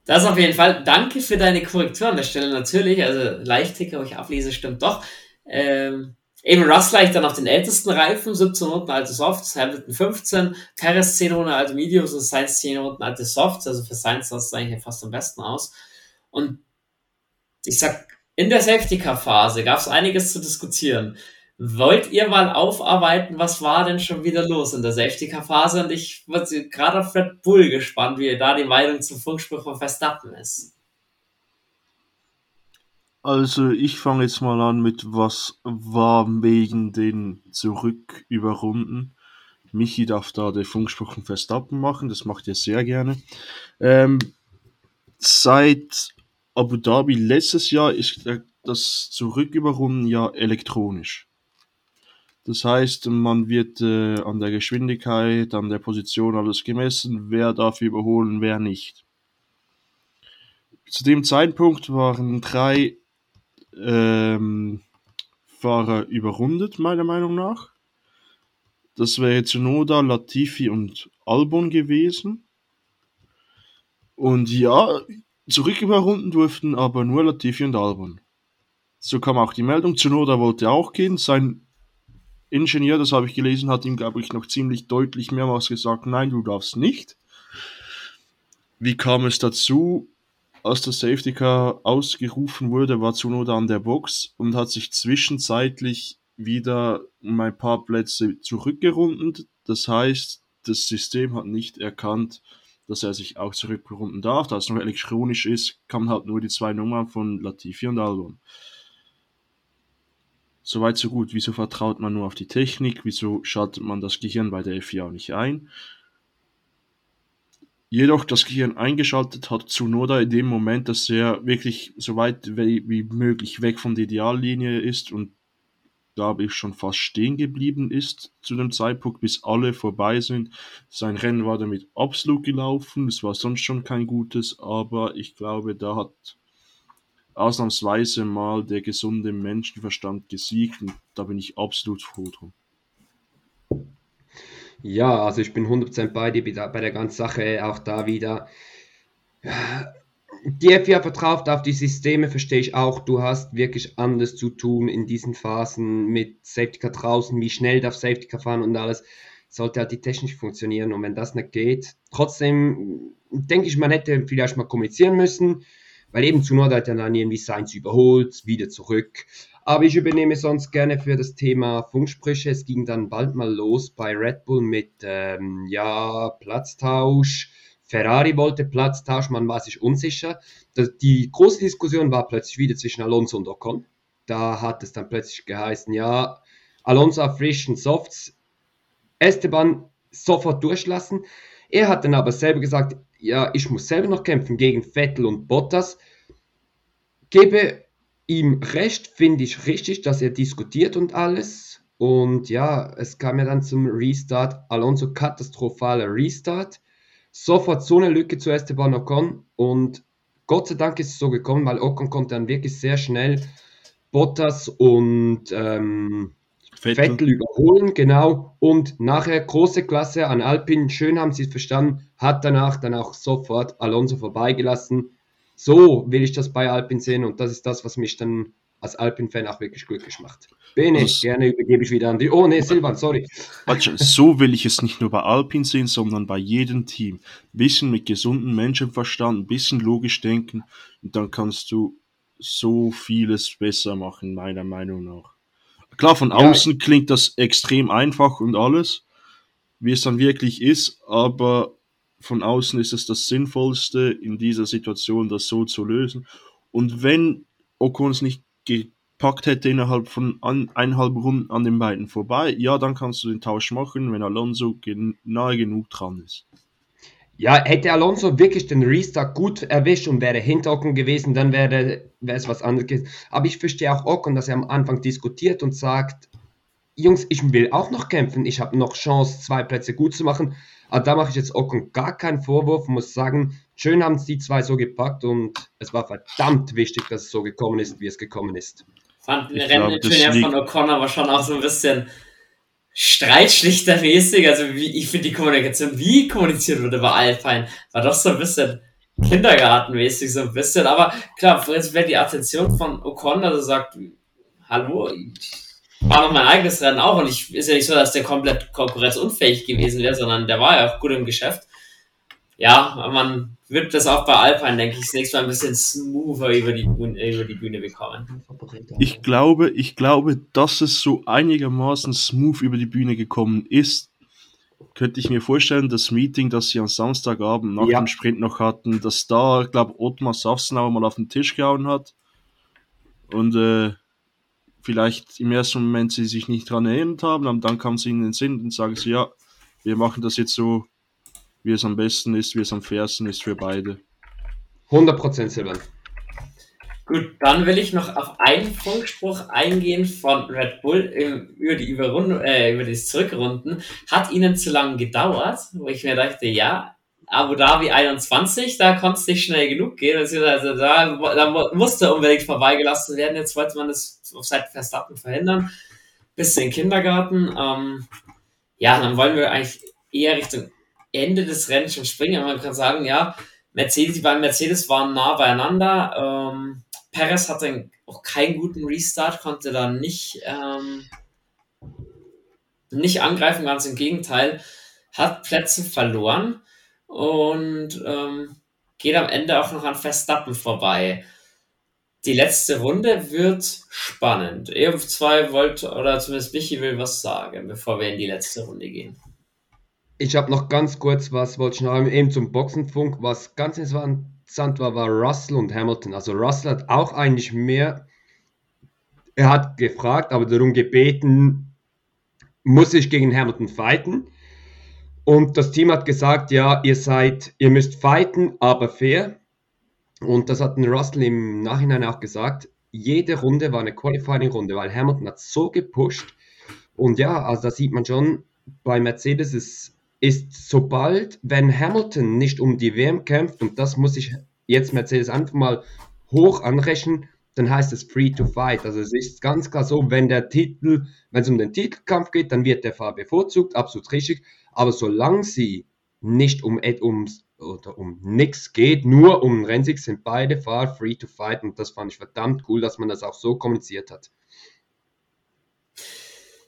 Das auf jeden Fall. Danke für deine Korrektur an der Stelle natürlich. Also Leichtticker, wo ich ablese, stimmt doch. Ähm, eben Russell ich dann auf den ältesten Reifen, 17 Runden alte Softs, Hamilton 15, Perez 10 Runden alte Mediums und Sainz 10 Runden alte Softs. Also für Sainz sah es eigentlich fast am besten aus. Und ich sag, in der Safety-Car-Phase gab es einiges zu diskutieren. Wollt ihr mal aufarbeiten, was war denn schon wieder los in der Safety-Car-Phase? Und ich war gerade auf Red Bull gespannt, wie da die Meinung zum Funkspruch von Verstappen ist. Also ich fange jetzt mal an mit was war wegen den Zurücküberrunden. Michi darf da den Funkspruch von Verstappen machen, das macht er sehr gerne. Ähm, seit Abu Dhabi letztes Jahr ist das Zurücküberrunden ja elektronisch. Das heißt, man wird äh, an der Geschwindigkeit, an der Position alles gemessen, wer darf überholen, wer nicht. Zu dem Zeitpunkt waren drei ähm, Fahrer überrundet, meiner Meinung nach. Das wäre Tsunoda, Latifi und Albon gewesen. Und ja, zurück überrunden durften aber nur Latifi und Albon. So kam auch die Meldung, Tsunoda wollte auch gehen, sein Ingenieur, das habe ich gelesen, hat ihm, glaube ich, noch ziemlich deutlich mehrmals gesagt, nein, du darfst nicht. Wie kam es dazu? Als der Safety Car ausgerufen wurde, war Tsunoda an der Box und hat sich zwischenzeitlich wieder um ein paar Plätze zurückgerundet. Das heißt, das System hat nicht erkannt, dass er sich auch zurückrunden darf. Da es noch elektronisch ist, kann halt nur die zwei Nummern von Latifi und Albon. Soweit so gut. Wieso vertraut man nur auf die Technik? Wieso schaltet man das Gehirn bei der FIA nicht ein? Jedoch das Gehirn eingeschaltet hat Tsunoda in dem Moment, dass er wirklich so weit wie möglich weg von der Ideallinie ist und glaube ich schon fast stehen geblieben ist zu dem Zeitpunkt, bis alle vorbei sind. Sein Rennen war damit absolut gelaufen, es war sonst schon kein gutes, aber ich glaube, da hat ausnahmsweise mal der gesunde Menschenverstand gesiegt und da bin ich absolut froh drum. Ja, also ich bin 100% bei dir bei der ganzen Sache, auch da wieder. Die FIA vertraut auf die Systeme, verstehe ich auch. Du hast wirklich anders zu tun in diesen Phasen mit Safety Car draußen, wie schnell darf Safety Car fahren und alles. Sollte halt die Technik funktionieren und wenn das nicht geht, trotzdem denke ich, man hätte vielleicht mal kommunizieren müssen, weil eben Nord hat er dann irgendwie Seins überholt, wieder zurück. Aber ich übernehme sonst gerne für das Thema Funksprüche. Es ging dann bald mal los bei Red Bull mit, ähm, ja, Platztausch. Ferrari wollte Platztausch, man war sich unsicher. Die große Diskussion war plötzlich wieder zwischen Alonso und Ocon. Da hat es dann plötzlich geheißen, ja, Alonso auf frischen Softs, Esteban sofort durchlassen. Er hat dann aber selber gesagt, ja, ich muss selber noch kämpfen gegen Vettel und Bottas. Gebe ihm recht, finde ich richtig, dass er diskutiert und alles. Und ja, es kam ja dann zum Restart. Alonso katastrophaler Restart. Sofort so eine Lücke zu Esteban Ocon. Und Gott sei Dank ist es so gekommen, weil Ocon konnte dann wirklich sehr schnell Bottas und ähm, Vettel. Vettel. überholen, genau. Und nachher große Klasse an Alpine, schön haben sie es verstanden, hat danach dann auch sofort Alonso vorbeigelassen so will ich das bei Alpin sehen und das ist das, was mich dann als Alpin-Fan auch wirklich glücklich macht. Bene, das, gerne übergebe ich wieder an die. Oh ne, Silvan, sorry. So will ich es nicht nur bei Alpin sehen, sondern bei jedem Team. Ein bisschen mit gesundem Menschenverstand, ein bisschen logisch denken und dann kannst du so vieles besser machen, meiner Meinung nach. Klar, von außen ja. klingt das extrem einfach und alles, wie es dann wirklich ist, aber von außen ist es das Sinnvollste, in dieser Situation das so zu lösen. Und wenn Ocon es nicht gepackt hätte innerhalb von an, eineinhalb Runden an den beiden vorbei, ja, dann kannst du den Tausch machen, wenn Alonso gen nahe genug dran ist. Ja, hätte Alonso wirklich den Restart gut erwischt und wäre hinter Ocon gewesen, dann wäre, wäre es was anderes. Aber ich verstehe auch Ocon, dass er am Anfang diskutiert und sagt, Jungs, ich will auch noch kämpfen, ich habe noch Chance, zwei Plätze gut zu machen. Aber da mache ich jetzt Ocon gar keinen Vorwurf, muss sagen, schön haben es die zwei so gepackt und es war verdammt wichtig, dass es so gekommen ist, wie es gekommen ist. Fand den Renningenieur von Ocon aber schon auch so ein bisschen streitschlichtermäßig. Also wie, ich finde die Kommunikation, wie kommuniziert wurde bei Alpine, war doch so ein bisschen kindergartenmäßig so ein bisschen. Aber klar, jetzt wäre die Attention von Ocon, also sagt, hallo, noch mein eigenes Rennen auch und ich ist ja nicht so, dass der komplett konkurrenzunfähig gewesen wäre, sondern der war ja auch gut im Geschäft. Ja, man wird das auch bei Alpine, denke ich, das nächste Mal ein bisschen smoother über die, über die Bühne bekommen. Ich glaube, ich glaube, dass es so einigermaßen smooth über die Bühne gekommen ist. Könnte ich mir vorstellen, das Meeting, das sie am Samstagabend nach ja. dem Sprint noch hatten, dass da, glaube Ottmar Safsenauer mal auf den Tisch gehauen hat. Und äh, vielleicht im ersten Moment sie sich nicht daran erinnert haben, aber dann kam ihnen in den Sinn und sagen sie, ja, wir machen das jetzt so, wie es am besten ist, wie es am fairsten ist für beide. 100% Silvan. Gut, dann will ich noch auf einen Funkspruch eingehen von Red Bull über die Überrunde, äh, über das Zurückrunden. Hat ihnen zu lange gedauert, wo ich mir dachte, ja, Abu Dhabi 21, da konnte es nicht schnell genug gehen. Also da, da musste unbedingt vorbeigelassen werden. Jetzt wollte man das auf Seiten Verstappen verhindern. Bis in den Kindergarten. Ähm, ja, dann wollen wir eigentlich eher Richtung Ende des Rennens schon springen. Man kann sagen, ja, Mercedes, die beiden Mercedes waren nah beieinander. Ähm, Perez hatte auch keinen guten Restart, konnte dann nicht ähm, nicht angreifen, ganz im Gegenteil, hat Plätze verloren und ähm, geht am Ende auch noch an Verstappen vorbei. Die letzte Runde wird spannend. Ihr zwei wollt, oder zumindest Michi will was sagen, bevor wir in die letzte Runde gehen. Ich habe noch ganz kurz was, wollte ich noch eben zum Boxenfunk. Was ganz interessant war, war Russell und Hamilton. Also Russell hat auch eigentlich mehr, er hat gefragt, aber darum gebeten, muss ich gegen Hamilton fighten? Und das Team hat gesagt, ja, ihr seid, ihr müsst fighten, aber fair. Und das hat Russell im Nachhinein auch gesagt. Jede Runde war eine Qualifying-Runde, weil Hamilton hat so gepusht. Und ja, also da sieht man schon, bei Mercedes ist, ist sobald, wenn Hamilton nicht um die WM kämpft, und das muss ich jetzt Mercedes einfach mal hoch anrechnen, dann heißt es free to fight. Also es ist ganz klar so, wenn der Titel, wenn es um den Titelkampf geht, dann wird der Fahrer bevorzugt, absolut richtig. Aber solange sie nicht um, um, oder um nichts geht, nur um Rennsieg, sind beide Fahrer free to fight. Und das fand ich verdammt cool, dass man das auch so kommuniziert hat.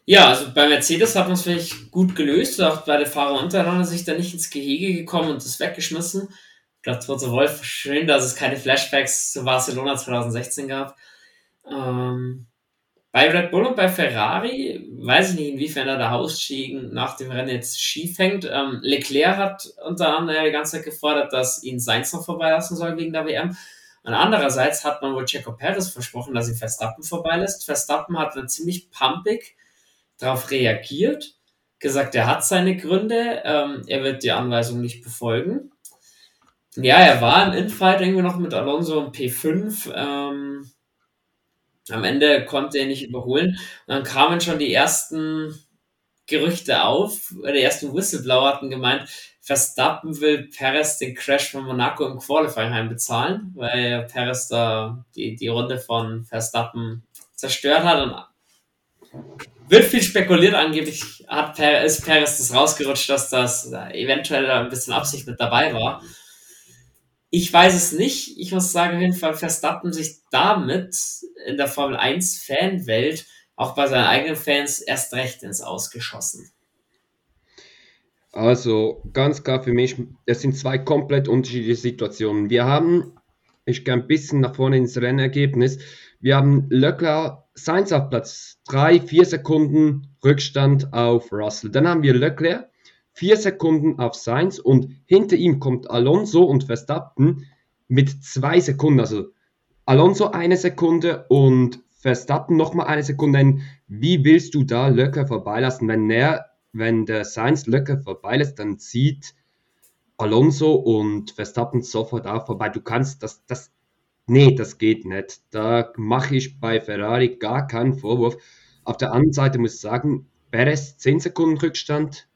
Ja, also bei Mercedes hat man es vielleicht gut gelöst. Auch bei den Fahrern untereinander sich da nicht ins Gehege gekommen und das weggeschmissen. Ich glaube, Toto Wolf, schön, dass es keine Flashbacks zu Barcelona 2016 gab. Ähm, bei Red Bull und bei Ferrari weiß ich nicht, inwiefern er der Hausschiegen nach dem Rennen jetzt schief hängt. Ähm, Leclerc hat unter anderem die ganze Zeit gefordert, dass ihn Sainz noch vorbeilassen soll wegen der WM. Und andererseits hat man wohl Checo Perez versprochen, dass ihn Verstappen vorbeilässt. Verstappen hat dann ziemlich pumpig darauf reagiert, gesagt, er hat seine Gründe, ähm, er wird die Anweisung nicht befolgen. Ja, er war im Infight irgendwie noch mit Alonso und P5. Ähm, am Ende konnte er nicht überholen. Und dann kamen schon die ersten Gerüchte auf. Die ersten Whistleblower hatten gemeint, Verstappen will Perez den Crash von Monaco im Qualifying heim weil Perez da die, die Runde von Verstappen zerstört hat und wird viel spekuliert. Angeblich hat Perez, ist Perez das rausgerutscht, dass das eventuell ein bisschen Absicht mit dabei war. Ich weiß es nicht. Ich muss sagen, auf jeden Fall Verstappen sich damit in der Formel 1 Fanwelt auch bei seinen eigenen Fans erst recht ins Ausgeschossen. Also ganz klar für mich, das sind zwei komplett unterschiedliche Situationen. Wir haben, ich gehe ein bisschen nach vorne ins Rennergebnis, wir haben Leclerc, Sainz auf Platz 3, 4 Sekunden Rückstand auf Russell. Dann haben wir Leclerc, vier Sekunden auf Sainz und hinter ihm kommt Alonso und Verstappen mit zwei Sekunden. Also Alonso eine Sekunde und Verstappen nochmal eine Sekunde. Wie willst du da Löcker vorbeilassen? Wenn er, wenn der Sainz Löcker vorbeilässt, dann zieht Alonso und Verstappen sofort auch vorbei. Du kannst das, das, nee, das geht nicht. Da mache ich bei Ferrari gar keinen Vorwurf. Auf der anderen Seite muss ich sagen, Perez 10 Sekunden Rückstand,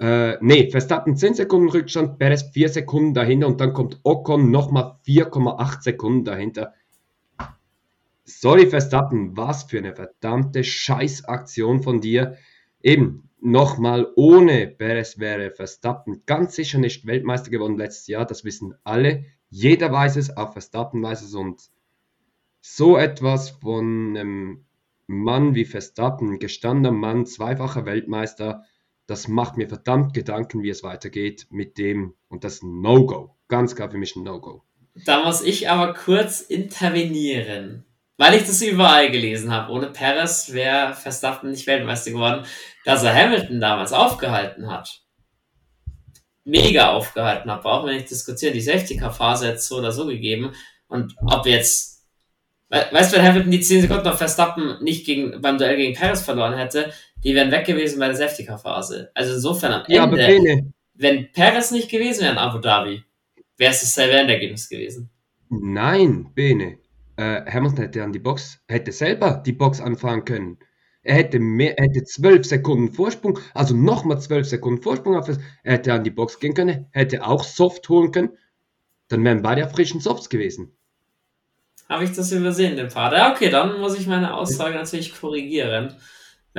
äh, nee, Verstappen 10 Sekunden Rückstand, Perez 4 Sekunden dahinter und dann kommt Ocon nochmal 4,8 Sekunden dahinter. Sorry, Verstappen, was für eine verdammte Scheißaktion von dir. Eben, nochmal, ohne Perez wäre Verstappen ganz sicher nicht Weltmeister geworden letztes Jahr. Das wissen alle. Jeder weiß es, auch Verstappen weiß es. Und so etwas von einem Mann wie Verstappen, gestandener Mann, zweifacher Weltmeister, das macht mir verdammt Gedanken, wie es weitergeht mit dem und das No-Go. Ganz klar für mich ein No-Go. Da muss ich aber kurz intervenieren. Weil ich das überall gelesen habe. Ohne Perez wäre Verstappen nicht Weltmeister geworden. Dass er Hamilton damals aufgehalten hat. Mega aufgehalten hat. Auch wenn ich diskutiere, die Safety-Car-Phase jetzt so oder so gegeben. Und ob jetzt Weißt du, wenn Hamilton die 10 Sekunden auf Verstappen nicht gegen, beim Duell gegen Paris verloren hätte, die wären weg gewesen bei der Safety Car Phase. Also insofern am ja, Ende, wenn Perez nicht gewesen wäre in Abu Dhabi, wäre es dasselbe Endergebnis gewesen. Nein, Bene. Äh, Hamilton hätte an die Box, hätte selber die Box anfahren können. Er hätte mehr, er hätte 12 Sekunden Vorsprung, also nochmal 12 Sekunden Vorsprung auf es. Er hätte an die Box gehen können, hätte auch Soft holen können. Dann wären beide auf frischen Softs gewesen. Habe ich das übersehen, den Part? Ja, okay, dann muss ich meine Aussage natürlich korrigieren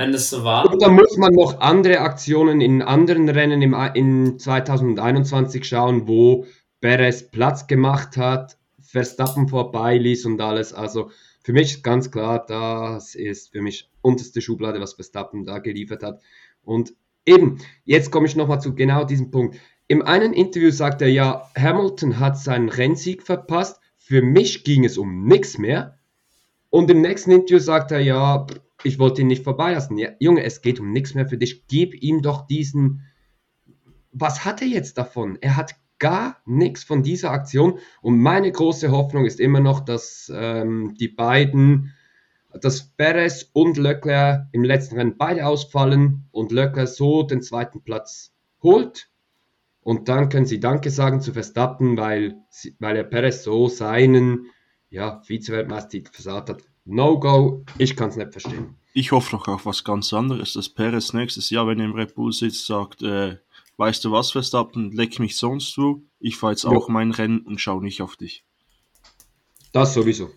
wenn das so war. Und dann muss man noch andere Aktionen in anderen Rennen im, in 2021 schauen, wo Perez Platz gemacht hat, Verstappen vorbeiließ und alles. Also für mich ist ganz klar, das ist für mich unterste Schublade, was Verstappen da geliefert hat. Und eben, jetzt komme ich nochmal zu genau diesem Punkt. Im einen Interview sagt er ja, Hamilton hat seinen Rennsieg verpasst. Für mich ging es um nichts mehr. Und im nächsten Interview sagt er ja, ich wollte ihn nicht vorbeilassen. Ja, Junge, es geht um nichts mehr für dich. Gib ihm doch diesen. Was hat er jetzt davon? Er hat gar nichts von dieser Aktion. Und meine große Hoffnung ist immer noch, dass ähm, die beiden, dass Perez und Leclerc im letzten Rennen beide ausfallen und Leclerc so den zweiten Platz holt. Und dann können sie Danke sagen zu Verstappen, weil, weil er Perez so seinen ja, Vize-Weltmeistertitel versagt hat. No-Go, ich kann es nicht verstehen. Ich hoffe noch auf was ganz anderes, dass Perez nächstes Jahr, wenn er im Red Bull sitzt, sagt, äh, weißt du was, Verstappen, leck mich sonst zu, ich fahre jetzt ja. auch mein Rennen und schaue nicht auf dich. Das sowieso.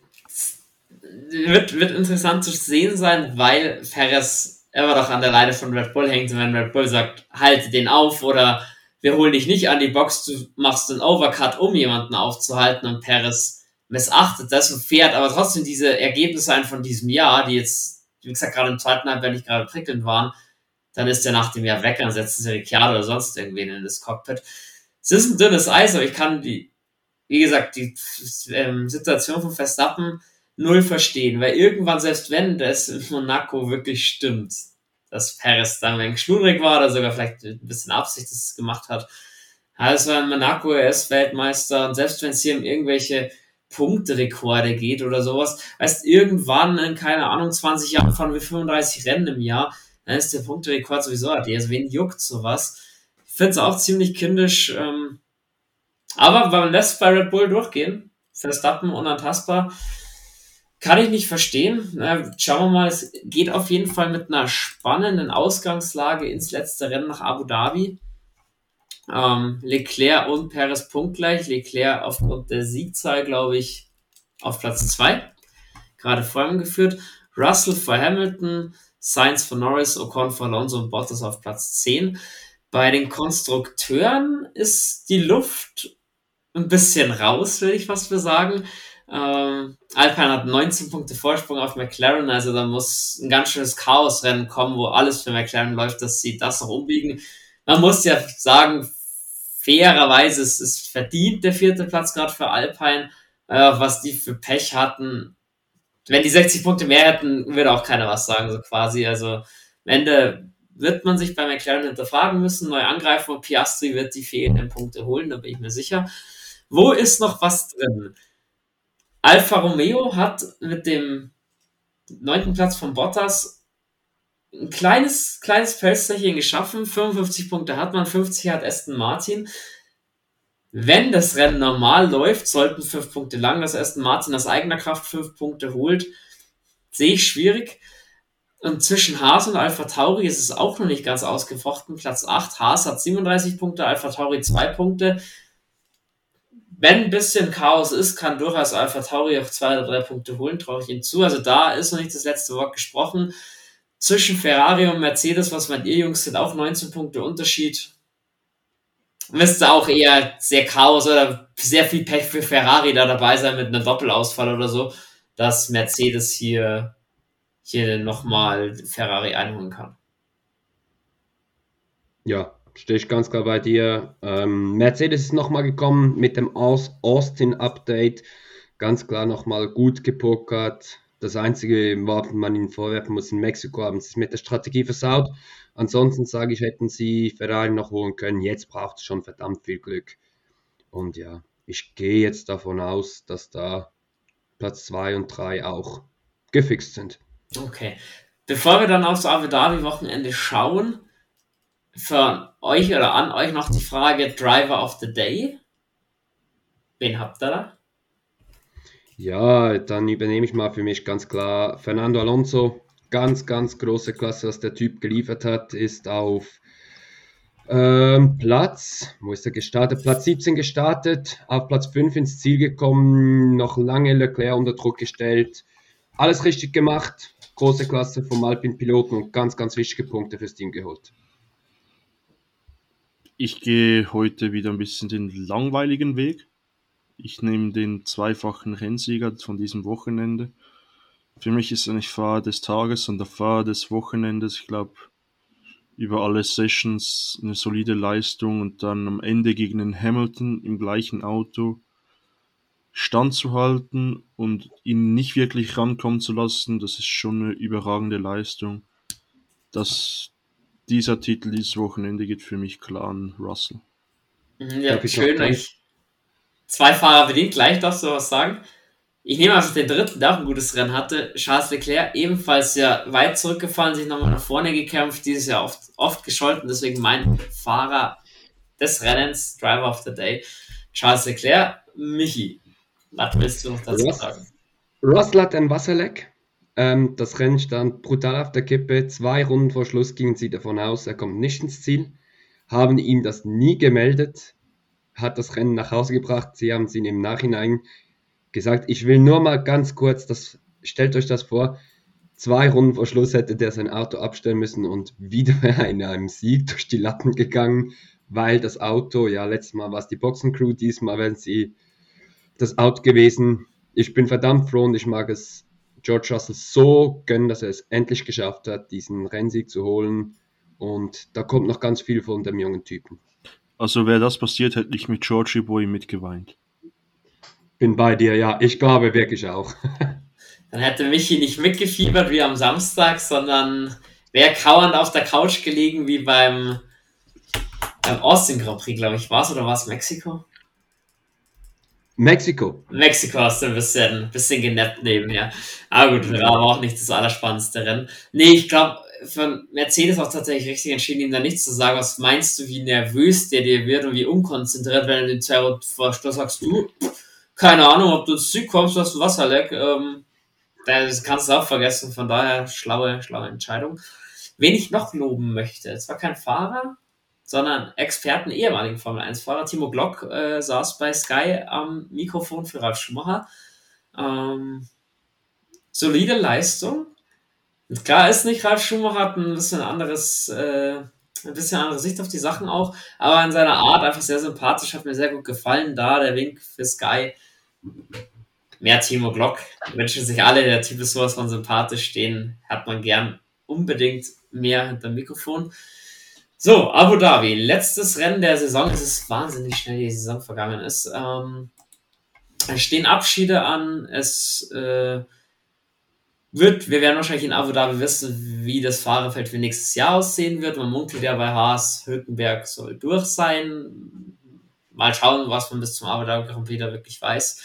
Wird, wird interessant zu sehen sein, weil Perez immer doch an der Leine von Red Bull hängt und wenn Red Bull sagt, halte den auf oder wir holen dich nicht an die Box, du machst einen Overcut, um jemanden aufzuhalten und Perez missachtet das und fährt aber trotzdem diese Ergebnisse ein von diesem Jahr, die jetzt, wie gesagt, gerade im zweiten Halbjahr nicht gerade prickelnd waren, dann ist er nach dem Jahr weg, dann setzen sie Ricciardo oder sonst irgendwen in das Cockpit. Es ist ein dünnes Eis, aber ich kann die, wie gesagt, die ähm, Situation von Verstappen null verstehen, weil irgendwann, selbst wenn das in Monaco wirklich stimmt, dass Perez dann ein schludrig war oder sogar vielleicht ein bisschen Absicht das gemacht hat, also in Monaco, er ist Weltmeister und selbst wenn es hier um irgendwelche Punkterekorde geht oder sowas, heißt irgendwann in, keine Ahnung, 20 Jahren fahren wir 35 Rennen im Jahr, dann ist der Punkterekord sowieso AD. Also wen juckt sowas? Ich finde es auch ziemlich kindisch. Ähm, aber man lässt bei Red Bull durchgehen. Verstappen unantastbar. Kann ich nicht verstehen. Na, schauen wir mal, es geht auf jeden Fall mit einer spannenden Ausgangslage ins letzte Rennen nach Abu Dhabi. Ähm, Leclerc und Perez punktgleich. Leclerc aufgrund der Siegzahl, glaube ich, auf Platz 2. Gerade vor ihm geführt. Russell vor Hamilton, Sainz von Norris, Ocon von Alonso und Bottas auf Platz 10. Bei den Konstrukteuren ist die Luft ein bisschen raus, will ich fast für sagen. Ähm, Alpine hat 19 Punkte Vorsprung auf McLaren, also da muss ein ganz schönes Chaosrennen kommen, wo alles für McLaren läuft, dass sie das noch umbiegen. Man muss ja sagen, fairerweise ist es verdient der vierte Platz gerade für Alpine, äh, was die für Pech hatten wenn die 60 Punkte mehr hätten, würde auch keiner was sagen, so quasi. Also am Ende wird man sich bei McLaren hinterfragen müssen, neu angreifen und Piastri wird die fehlenden Punkte holen, da bin ich mir sicher. Wo ist noch was drin? Alfa Romeo hat mit dem neunten Platz von Bottas ein kleines, kleines Felsterchen geschaffen. 55 Punkte hat man, 50 hat Aston Martin. Wenn das Rennen normal läuft, sollten fünf Punkte lang, dass Aston Martin aus eigener Kraft fünf Punkte holt, sehe ich schwierig. Und zwischen Haas und Alpha Tauri ist es auch noch nicht ganz ausgefochten. Platz 8, Haas hat 37 Punkte, Alpha Tauri 2 Punkte. Wenn ein bisschen Chaos ist, kann durchaus Alpha Tauri auch zwei oder drei Punkte holen, traue ich ihm zu. Also da ist noch nicht das letzte Wort gesprochen. Zwischen Ferrari und Mercedes, was meint ihr Jungs, sind auch 19 Punkte Unterschied müsste auch eher sehr Chaos oder sehr viel Pech für Ferrari da dabei sein mit einem Doppelausfall oder so, dass Mercedes hier, hier nochmal Ferrari einholen kann. Ja, stehe ich ganz klar bei dir. Ähm, Mercedes ist nochmal gekommen mit dem Austin-Update. Ganz klar nochmal gut gepokert. Das Einzige, was man ihnen vorwerfen muss, in Mexiko haben sie es mit der Strategie versaut. Ansonsten sage ich, hätten sie Ferrari noch holen können. Jetzt braucht es schon verdammt viel Glück. Und ja, ich gehe jetzt davon aus, dass da Platz 2 und 3 auch gefixt sind. Okay. Bevor wir dann aufs Abu Dhabi-Wochenende schauen, für euch oder an euch noch die Frage Driver of the Day. Wen habt ihr da? Ja, dann übernehme ich mal für mich ganz klar Fernando Alonso ganz, ganz große Klasse, was der Typ geliefert hat, ist auf ähm, Platz, wo ist er gestartet? Platz 17 gestartet, auf Platz 5 ins Ziel gekommen, noch lange Leclerc unter Druck gestellt. Alles richtig gemacht, große Klasse vom Alpin-Piloten und ganz, ganz wichtige Punkte fürs Team geholt. Ich gehe heute wieder ein bisschen den langweiligen Weg. Ich nehme den zweifachen Rennsieger von diesem Wochenende Für mich ist er nicht Fahrer des Tages, sondern Fahrer des Wochenendes. Ich glaube, über alle Sessions eine solide Leistung und dann am Ende gegen den Hamilton im gleichen Auto standzuhalten und ihn nicht wirklich rankommen zu lassen, das ist schon eine überragende Leistung. Das, dieser Titel dieses Wochenende geht für mich klar an Russell. Mhm, ja, schön. Ich, zwei Fahrer bedient, gleich darfst du was sagen. Ich nehme einfach den dritten, der auch ein gutes Rennen hatte. Charles Leclerc, ebenfalls ja weit zurückgefallen, sich nochmal nach vorne gekämpft, dieses Jahr oft, oft gescholten, deswegen mein Fahrer des Rennens, Driver of the Day, Charles Leclerc. Michi, was willst du noch dazu Ross, sagen? Russell hat ein Wasserleck. Ähm, das Rennen stand brutal auf der Kippe. Zwei Runden vor Schluss gingen sie davon aus, er kommt nicht ins Ziel. Haben ihm das nie gemeldet, hat das Rennen nach Hause gebracht. Sie haben es ihm im Nachhinein gesagt. Ich will nur mal ganz kurz, das, stellt euch das vor, zwei Runden vor Schluss hätte der sein Auto abstellen müssen und wieder in einem Sieg durch die Latten gegangen, weil das Auto, ja, letztes Mal war es die Boxencrew, diesmal werden sie das Out gewesen. Ich bin verdammt froh und ich mag es George Russell so gönnen, dass er es endlich geschafft hat, diesen Rennsieg zu holen. Und da kommt noch ganz viel von dem jungen Typen. Also wäre das passiert, hätte ich mit Georgie Boy mitgeweint. Bin bei dir, ja. Ich glaube wirklich auch. Dann hätte Michi nicht mitgefiebert wie am Samstag, sondern wäre kauernd auf der Couch gelegen wie beim, beim Austin Grand Prix, glaube ich, war es oder war es Mexiko? Mexiko. Mexiko hast du ein bisschen, bisschen genappt nebenher. Aber gut, war aber auch nicht das allerspannendste Rennen. Nee, ich glaube, von Mercedes auch tatsächlich richtig entschieden, ihm da nichts zu sagen. Was meinst du, wie nervös der dir wird und wie unkonzentriert, wenn du den Zerro vorstellst, sagst du, keine Ahnung, ob du ins Ziel kommst, du hast ein Wasserleck. Ähm, das kannst du auch vergessen. Von daher, schlaue, schlaue Entscheidung. Wen ich noch loben möchte, es war kein Fahrer, sondern Experten, ehemaligen Formel-1-Fahrer. Timo Glock äh, saß bei Sky am Mikrofon für Ralf Schumacher. Ähm, solide Leistung. Und klar ist nicht, Ralf Schumacher hat ein bisschen anderes, äh, ein bisschen andere Sicht auf die Sachen auch, aber in seiner Art einfach sehr sympathisch, hat mir sehr gut gefallen. Da der Wink für Sky. Mehr Timo Glock. Wünschen sich alle, der Typ ist sowas von sympathisch, den hat man gern unbedingt mehr hinter dem Mikrofon. So, Abu Dhabi, letztes Rennen der Saison. Es ist wahnsinnig schnell, die Saison vergangen ist. Ähm, es stehen Abschiede an. Es äh, wird, wir werden wahrscheinlich in Abu Dhabi wissen, wie das Fahrerfeld für nächstes Jahr aussehen wird. Man munkelt ja bei Haas, Hülkenberg soll durch sein. Mal schauen, was man bis zum Abu Dhabi Grand Prix da wirklich weiß.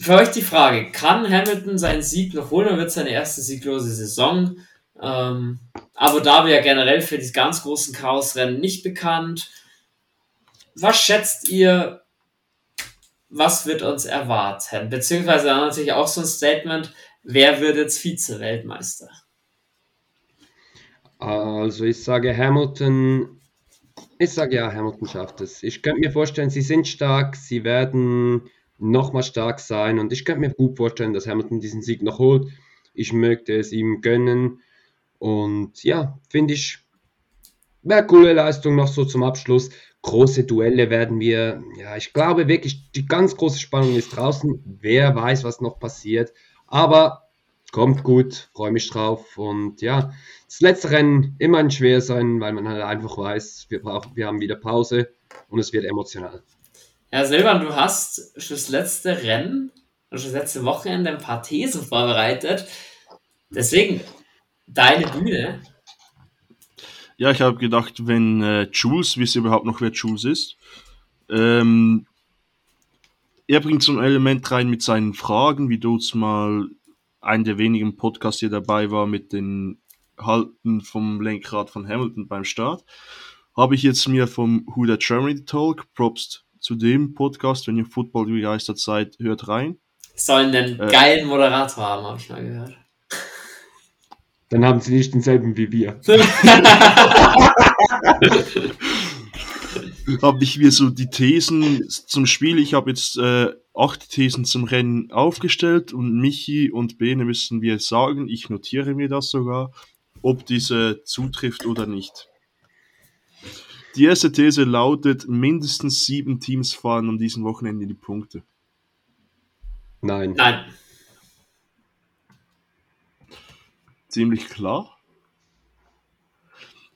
Für euch die Frage, kann Hamilton seinen Sieg noch holen oder wird seine erste sieglose Saison? Ähm, Abu Dhabi ja generell für die ganz großen Chaosrennen nicht bekannt. Was schätzt ihr, was wird uns erwarten? Beziehungsweise natürlich auch so ein Statement, wer wird jetzt Vize-Weltmeister? Also ich sage Hamilton, ich sage ja, Hamilton schafft es. Ich könnte mir vorstellen, sie sind stark, sie werden nochmal stark sein und ich könnte mir gut vorstellen, dass Hamilton diesen Sieg noch holt. Ich möchte es ihm gönnen. Und ja, finde ich, wäre coole Leistung noch so zum Abschluss. Große Duelle werden wir, ja, ich glaube wirklich, die ganz große Spannung ist draußen. Wer weiß, was noch passiert. Aber kommt gut, freue mich drauf. Und ja, das letzte Rennen immer ein schwer sein, weil man halt einfach weiß, wir, brauchen, wir haben wieder Pause und es wird emotional. Ja, Silvan, du hast fürs letzte Rennen, das letzte Wochenende ein paar Thesen vorbereitet. Deswegen deine Bühne. Ja, ich habe gedacht, wenn äh, Jules, wisst ihr überhaupt noch, wer Jules ist? Ähm, er bringt so ein Element rein mit seinen Fragen, wie du mal ein der wenigen Podcasts hier dabei war mit den Halten vom Lenkrad von Hamilton beim Start. Habe ich jetzt mir vom That Germany Talk, Props zu dem Podcast, wenn ihr Football begeistert seid, hört rein. Sollen einen äh, geilen Moderator haben, habe ich mal gehört. Dann haben sie nicht denselben wie wir. habe ich mir so die Thesen zum Spiel, ich habe jetzt äh, acht Thesen zum Rennen aufgestellt und Michi und Bene müssen wir sagen, ich notiere mir das sogar, ob diese zutrifft oder nicht. Die erste These lautet, mindestens sieben Teams fahren an diesem Wochenende die Punkte. Nein. Nein. Ziemlich klar.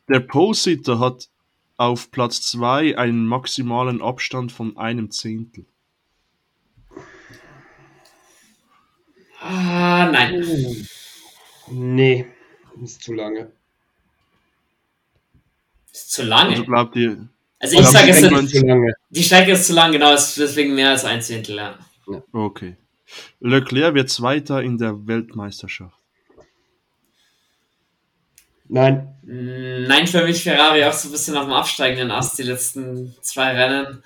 Der Pole-Sitter hat auf Platz 2 einen maximalen Abstand von einem Zehntel. Ah, nein. Nee, ist zu lange. Ist zu lange. Also glaubt ihr, Also ich sage, die es ist zu lange. die Strecke ist zu lang, genau, deswegen mehr als ein Zehntel, ja. okay. Leclerc wird Zweiter in der Weltmeisterschaft. Nein, Nein, für mich Ferrari auch so ein bisschen auf dem absteigenden Ast die letzten zwei Rennen.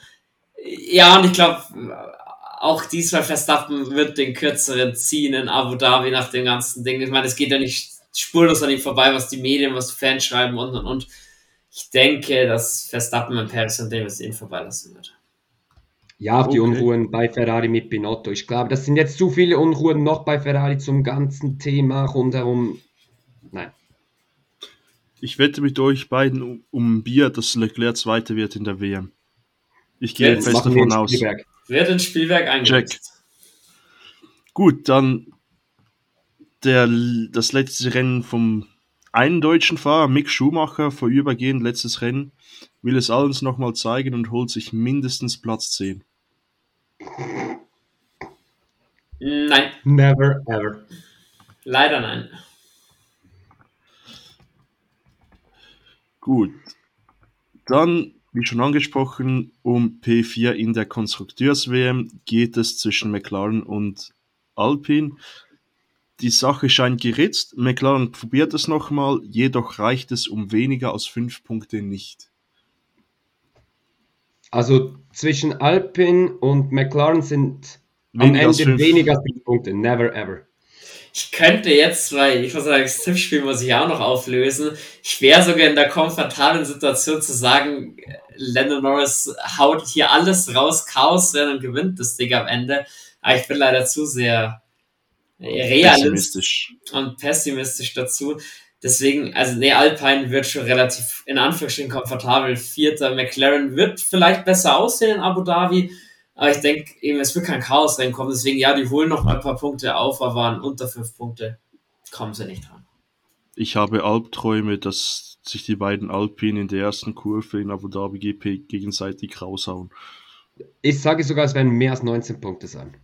Ja, und ich glaube, auch diesmal Verstappen wird den kürzeren ziehen in Abu Dhabi nach dem ganzen Ding. Ich meine, es geht ja nicht spurlos an ihm vorbei, was die Medien, was die Fans schreiben und und und. Ich denke, dass Verstappen und Paris und Davis ihn vorbeilassen wird. ja, auf die Okay. Unruhen bei Ferrari mit Binotto. Ich glaube, das sind jetzt zu viele Unruhen noch bei Ferrari zum ganzen Thema rundherum. Nein. Ich wette mit euch beiden um, um Bier, dass Leclerc Zweiter wird in der WM. Ich gehe Jetzt fest davon aus. Spielberg. Wird ins Spielwerk eingesetzt. Gut, dann der, das letzte Rennen vom einen deutschen Fahrer, Mick Schumacher, vorübergehend letztes Rennen, will es allen nochmal zeigen und holt sich mindestens Platz 10. Nein, Never ever. leider nein. Gut. Dann, wie schon angesprochen, um P4 in der Konstrukteurs-WM geht es zwischen McLaren und Alpine. Die Sache scheint geritzt. McLaren probiert es nochmal, jedoch reicht es um weniger als fünf Punkte nicht. Also zwischen Alpine und McLaren sind am Weniger als Ende fünf. weniger als fünf Punkte. Never ever. Ich könnte jetzt, weil ich muss sagen, das Tippspiel muss ich auch noch auflösen. Ich wäre sogar in der komfortablen Situation zu sagen, Lando Norris haut hier alles raus, Chaos rennen und gewinnt das Ding am Ende. Aber ich bin leider zu sehr realistisch und pessimistisch dazu. Deswegen, also nee, Alpine wird schon relativ in Anführungsstrichen komfortabel. Vierter McLaren wird vielleicht besser aussehen in Abu Dhabi. Aber ich denke eben, es wird kein Chaos reinkommen. Deswegen, ja, die holen noch ein paar Punkte auf, aber waren unter fünf Punkte. Kommen sie nicht dran. Ich habe Albträume, dass sich die beiden Alpine in der ersten Kurve in Abu Dhabi GP gegenseitig raushauen. Ich sage sogar, es werden mehr als 19 Punkte sein.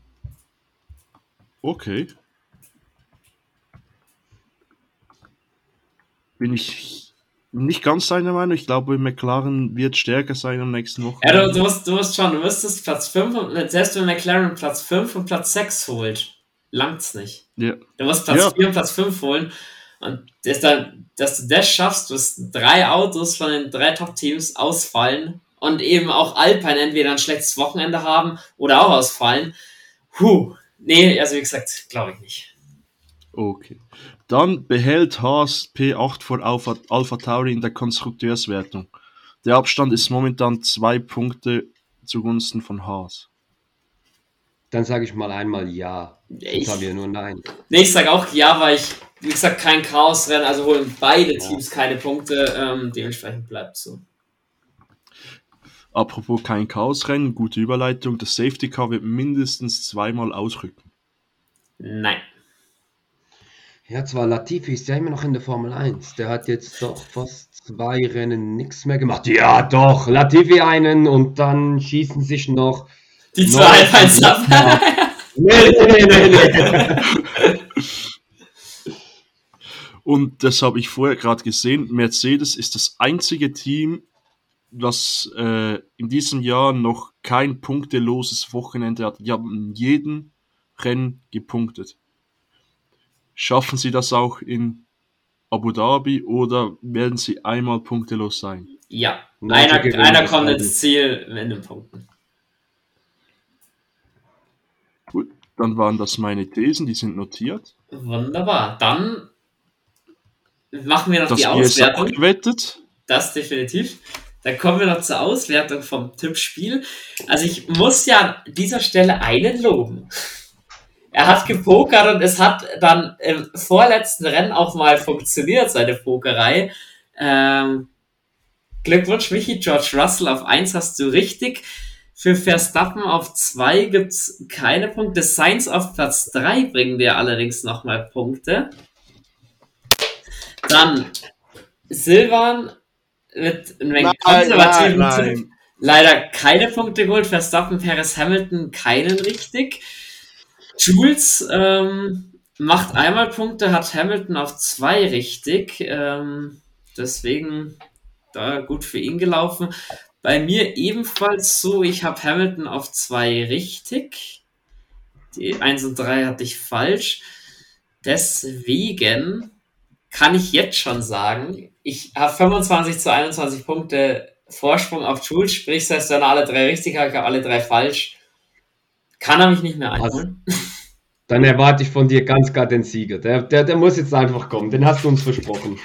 Okay. Bin ich nicht ganz deiner Meinung. Ich glaube, McLaren wird stärker sein am nächsten Ja, Wochenende. du, du, musst, du musst schauen, du müsstest Platz 5, und, selbst wenn McLaren Platz 5 und Platz 6 holt, langt's nicht. Ja. Du musst Platz Ja. 4 und Platz 5 holen. Und das dann, dass du das schaffst, dass drei Autos von den drei Top-Teams ausfallen und eben auch Alpine entweder ein schlechtes Wochenende haben oder auch ausfallen. Puh. Nee, also wie gesagt, glaube ich nicht. Okay. Dann behält Haas P8 vor Alpha, Alpha Tauri in der Konstrukteurswertung. Der Abstand ist momentan zwei Punkte zugunsten von Haas. Dann sage ich mal einmal ja. Ich, wir nur nein. nee, ich sage auch ja, weil ich, wie gesagt, kein Chaos-Rennen, also holen beide Teams keine Punkte, ähm, dementsprechend bleibt so. Apropos kein Chaosrennen, gute Überleitung. Das Safety Car wird mindestens zweimal ausrücken. Nein. Ja, zwar Latifi ist ja immer noch in der Formel 1. Der hat jetzt doch fast zwei Rennen nichts mehr gemacht. Ja, doch, Latifi einen und dann schießen sich noch. Die zwei Alpines ab. Nee, nee, nee, nee, nee. Und das habe ich vorher gerade gesehen. Mercedes ist das einzige Team, das äh, in diesem Jahr noch kein punkteloses Wochenende hat. Die haben in jedem Rennen gepunktet. Schaffen sie das auch in Abu Dhabi oder werden sie einmal punktelos sein? Ja, einer, einer das kommt ins Ziel in den Punkten. Gut, dann waren das meine Thesen, die sind notiert. Wunderbar. Dann machen wir noch Das die ist Auswertung. abgewettet. Das definitiv. Dann kommen wir noch zur Auswertung vom Tippspiel. Also ich muss ja an dieser Stelle einen loben. Er hat gepokert und es hat dann im vorletzten Rennen auch mal funktioniert, seine Pokerei. Ähm, Glückwunsch, Michi. George Russell auf 1 hast du richtig. Für Verstappen auf 2 gibt's keine Punkte. Sainz auf Platz 3 bringen dir allerdings nochmal Punkte. Dann Silvan mit einem konservativen Tipp leider keine Punkte geholt. Verstappen, Perez, Hamilton keinen richtig. Jules ähm, macht einmal Punkte, hat Hamilton auf zwei richtig. Ähm, deswegen da gut für ihn gelaufen. Bei mir ebenfalls so, ich habe Hamilton auf zwei richtig. Die 1 und 3 hatte ich falsch. Deswegen kann ich jetzt schon sagen, ich habe 25 zu 21 Punkte Vorsprung auf Jules, sprich, selbst wenn er alle drei richtig hat, ich habe alle drei falsch, kann er mich nicht mehr einholen. Dann erwarte ich von dir ganz klar den Sieger. Der, der, der muss jetzt einfach kommen. Den hast du uns versprochen.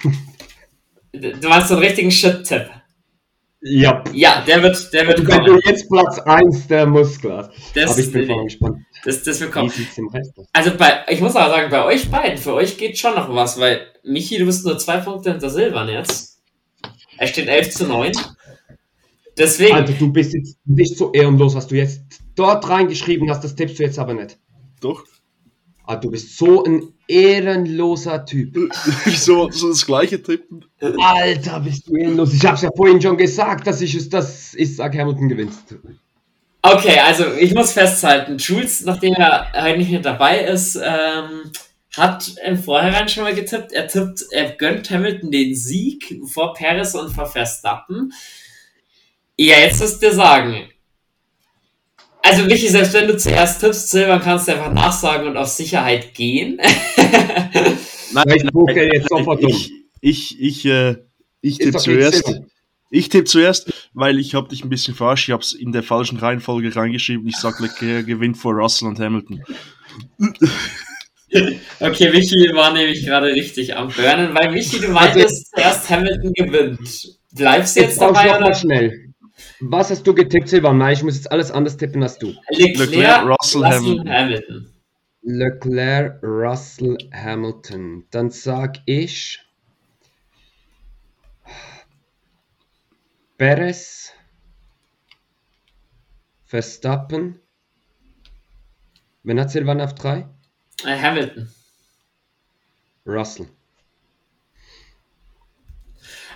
Du meinst so einen richtigen Shit-Tipp. ja. Ja, der wird, der wird Wenn du kommen. jetzt Platz 1, der muss klar. Das, Aber ich bin voll gespannt. das, das wird kommen. Also bei, ich muss aber sagen, bei euch beiden, für euch geht schon noch was, weil Michi, du bist nur zwei Punkte hinter Silvan jetzt. Er steht 11 zu 9. Deswegen, Alter, du bist jetzt nicht so ehrenlos, was du jetzt dort reingeschrieben hast, das tippst du jetzt aber nicht. Doch. Ah, du bist so ein ehrenloser Typ. Wieso so das gleiche tippen? Alter, bist du ehrenlos. Ich hab's ja vorhin schon gesagt, dass ich es, das ich sag, Hamilton gewinnt. okay, also ich muss festhalten, Jules, nachdem er heute nicht mehr dabei ist, ähm, hat im Vorhinein schon mal getippt. Er tippt, er gönnt Hamilton den Sieg vor Perez und vor Verstappen. Ja, jetzt musst du dir sagen. Also Michi, selbst wenn du zuerst tippst, Silvan, kannst du einfach nachsagen und auf Sicherheit gehen. Nein, Ich buche jetzt sofort um. ich, ich, ich, äh, ich tippe zuerst. Silvan. Ich tippe zuerst, weil ich habe dich ein bisschen verarscht. Ich habe es in der falschen Reihenfolge reingeschrieben. Ich sage, Leclerc gewinnt vor Russell und Hamilton. Okay, Michi war nämlich gerade richtig am Burnen, weil Michi, du meintest, zuerst Hamilton gewinnt. Bleibst du Jetzt jetzt dabei oder? schnell. Was hast du getippt, Silvan? Nein, ich muss jetzt alles anders tippen als du. Leclerc, Leclerc, Russell, Hamilton. Hamilton. Leclerc, Russell, Hamilton. Dann sag ich Perez, Verstappen. Wen hat Silvan auf 3? Äh, Hamilton. Russell.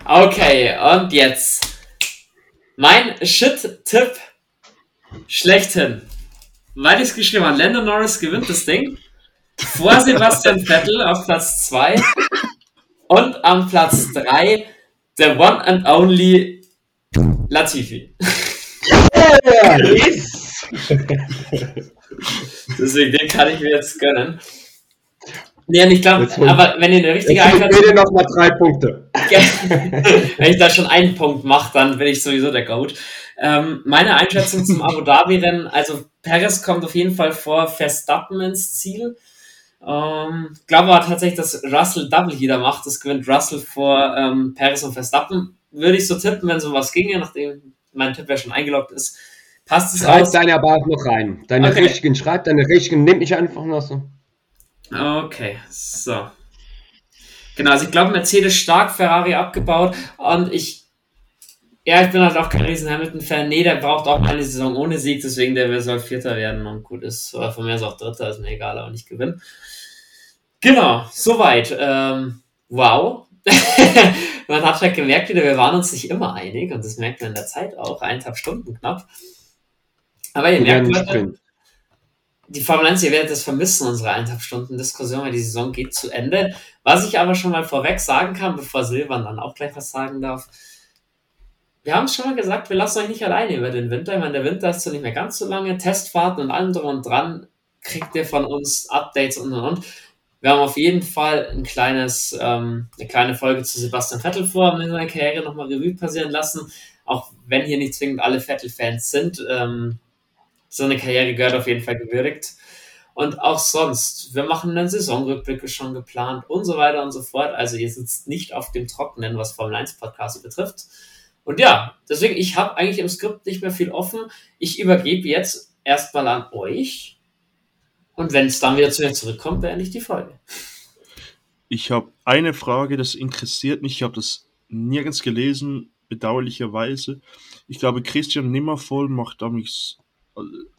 Okay, und jetzt mein Shit-Tipp schlechthin. Weil ich es geschrieben habe, Lando Norris gewinnt das Ding. Vor Sebastian Vettel auf Platz 2 und am Platz 3 der One and Only Latifi. Yes! Deswegen, den kann ich mir jetzt gönnen. Nee, und ich glaube, aber wenn ihr eine richtige Einschätzung bitte noch mal drei Punkte. Wenn ich da schon einen Punkt mache, dann bin ich sowieso der Goat. Ähm, meine Einschätzung zum Abu Dhabi-Rennen, also Perez kommt auf jeden Fall vor Verstappen ins Ziel. Ähm, glaube aber tatsächlich, dass Russell Double wieder macht. Das gewinnt Russell vor ähm, Perez und Verstappen. Würde ich so tippen, wenn sowas ginge, nachdem mein Tipp ja schon eingeloggt ist. Passt es Schreib aus? deine aber auch noch rein. Deine Okay. richtigen, schreib deine richtigen, nimm mich einfach noch so. Okay, so. Genau, also ich glaube, Mercedes stark, Ferrari abgebaut und ich, ja, ich bin halt auch kein riesen Hamilton-Fan. Nee, der braucht auch eine Saison ohne Sieg, deswegen der soll Vierter werden und gut ist. Oder von mir ist auch Dritter, ist mir egal, aber nicht gewinnen. Genau, soweit. Ähm, wow. man hat halt gemerkt wieder, wir waren uns nicht immer einig und das merkt man in der Zeit auch, eineinhalb Stunden knapp. Aber ihr merkt, Leute. Die Formel 1, ihr werdet es vermissen, unsere eineinhalb Stunden Diskussion, weil die Saison geht zu Ende. Was ich aber schon mal vorweg sagen kann, bevor Silvan dann auch gleich was sagen darf. Wir haben es schon mal gesagt, wir lassen euch nicht alleine über den Winter. Ich meine, der Winter ist zwar nicht mehr ganz so lange. Testfahrten und allem drum und dran kriegt ihr von uns Updates und und und. Wir haben auf jeden Fall ein kleines, ähm, eine kleine Folge zu Sebastian Vettel vor, haben in seiner Karriere nochmal Revue passieren lassen. Auch wenn hier nicht zwingend alle Vettel-Fans sind. Ähm, so eine Karriere gehört auf jeden Fall gewürdigt. Und auch sonst, wir machen einen Saisonrückblicke schon geplant und so weiter und so fort. Also ihr sitzt nicht auf dem Trockenen, was Formel 1 Podcast betrifft. Und ja, deswegen, ich habe eigentlich im Skript nicht mehr viel offen. Ich übergebe jetzt erstmal an euch. Und wenn es dann wieder zu mir zurückkommt, beende ich die Folge. Ich habe eine Frage, das interessiert mich. Ich habe das nirgends gelesen, bedauerlicherweise. Ich glaube, Christian Nimmervoll macht damals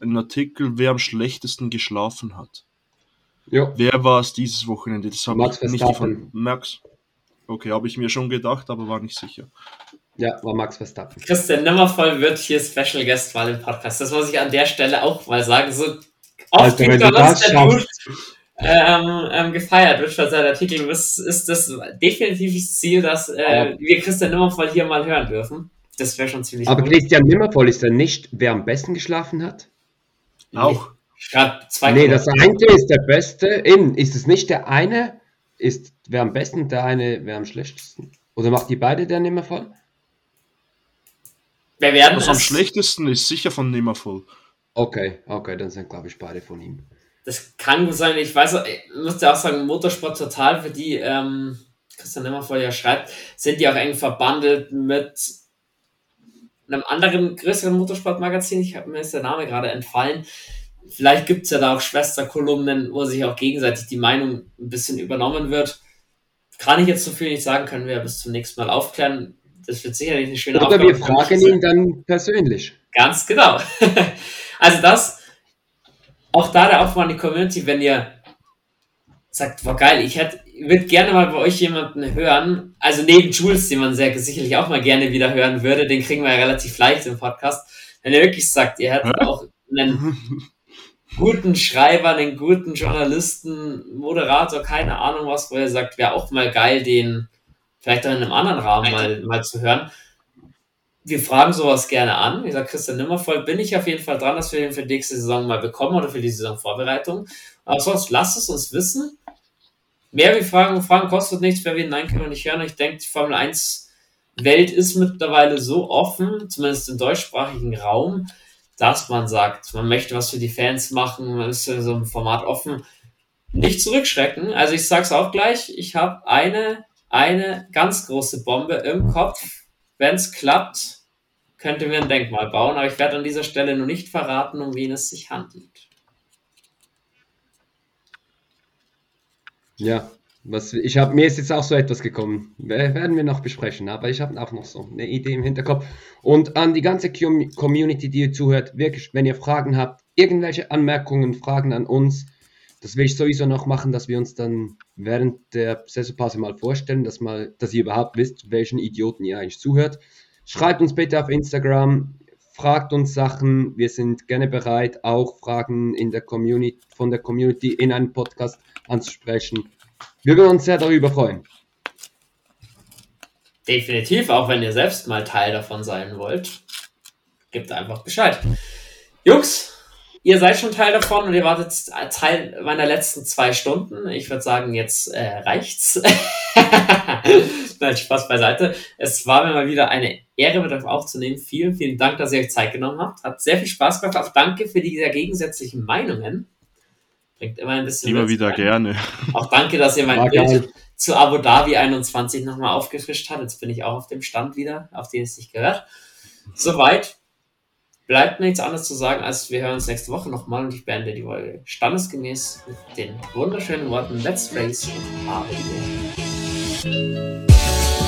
einen Artikel, wer am schlechtesten geschlafen hat. Ja. Wer war es dieses Wochenende? Das habe Max ich nicht gefunden. Max. Okay, habe ich mir schon gedacht, aber war nicht sicher. Ja, war Max Verstappen. Christian Nimmervoll wird hier Special Guest mal im Podcast. Das muss ich an der Stelle auch mal sagen. So oft wie du das der. Dude, ähm, ähm, gefeiert wird für seinen Artikel, ist, ist das definitiv das Ziel, dass äh, wir Christian Nimmervoll hier mal hören dürfen. Das wäre schon ziemlich Aber cool. Christian Nimmervoll ist ja nicht, wer am besten geschlafen hat? Auch. Gerade zwei Nee, das eine ist der Beste. Eben, ist es nicht der eine, ist wer am besten, der eine, wer am schlechtesten? Oder macht die beide der Nimmervoll? Wir werden Was am es- schlechtesten ist sicher von Nimmervoll. Okay, okay, dann sind glaube ich beide von ihm. Das kann gut sein. Ich weiß, ich müsste auch sagen, Motorsport total, für die ähm, Christian Nimmervoll ja schreibt, sind die auch eng verbandelt mit einem anderen größeren Motorsportmagazin. Ich habe mir ist der Name gerade entfallen. Vielleicht gibt es ja da auch Schwesterkolumnen, wo sich auch gegenseitig die Meinung ein bisschen übernommen wird. Kann ich jetzt so viel nicht sagen, können wir ja bis zum nächsten Mal aufklären. Das wird sicherlich eine schöne Oder wir für mich fragen ihn dann persönlich. Ganz genau. also das, auch da der Aufruf an die Community, wenn ihr sagt, war geil, ich hätte, würde gerne mal bei euch jemanden hören, also neben Jules, den man sehr sicherlich auch mal gerne wieder hören würde, den kriegen wir ja relativ leicht im Podcast, wenn ihr wirklich sagt, ihr hättet auch einen guten Schreiber, einen guten Journalisten, Moderator, keine Ahnung was, wo ihr sagt, wäre auch mal geil, den vielleicht auch in einem anderen Rahmen mal, mal zu hören. Wir fragen sowas gerne an. Wie gesagt, Christian Nimmervoll bin ich auf jeden Fall dran, dass wir den für die nächste Saison mal bekommen oder für die Saisonvorbereitung. Aber sonst lasst es uns wissen. Mehr wie Fragen, Fragen kostet nichts, wer will, nein, können wir nicht hören. Ich denke, die Formel 1 Welt ist mittlerweile so offen, zumindest im deutschsprachigen Raum, dass man sagt, man möchte was für die Fans machen, man ist in so einem Format offen. Nicht zurückschrecken. Also ich sag's auch gleich, ich habe eine, eine ganz große Bombe im Kopf. Wenn es klappt, könnte wir ein Denkmal bauen, aber ich werde an dieser Stelle nur nicht verraten, um wen es sich handelt. Ja, was, ich habe mir ist jetzt auch so etwas gekommen. Wer- Werden wir noch besprechen, aber ich habe auch noch so eine Idee im Hinterkopf. Und an die ganze Com- Community, die ihr zuhört, wirklich, wenn ihr Fragen habt, irgendwelche Anmerkungen, Fragen an uns, das will ich sowieso noch machen, dass wir uns dann während der Saisonpause mal vorstellen, dass, mal, dass ihr überhaupt wisst, welchen Idioten ihr eigentlich zuhört. Schreibt uns bitte auf Instagram, fragt uns Sachen. Wir sind gerne bereit, auch Fragen in der Community, von der Community in einem Podcast anzusprechen. Wir würden uns sehr darüber freuen. Definitiv, auch wenn ihr selbst mal Teil davon sein wollt, gebt einfach Bescheid. Jungs, ihr seid schon Teil davon und ihr wart jetzt Teil meiner letzten zwei Stunden. Ich würde sagen, jetzt äh, reicht's. Nein, Spaß beiseite. Es war mir mal wieder eine Ehre, mit euch aufzunehmen. Vielen, vielen Dank, dass ihr euch Zeit genommen habt. Hat sehr viel Spaß gemacht. Auch danke für die sehr gegensätzlichen Meinungen. Bringt immer ein bisschen Immer wieder rein. gerne. Auch danke, dass ihr mein War Bild geil. zu Abu Dhabi 21 nochmal aufgefrischt hat. Jetzt bin ich auch auf dem Stand wieder, auf den es sich gehört. Soweit. Bleibt mir nichts anderes zu sagen, als wir hören uns nächste Woche nochmal und ich beende die Folge standesgemäß mit den wunderschönen Worten Let's Race und There.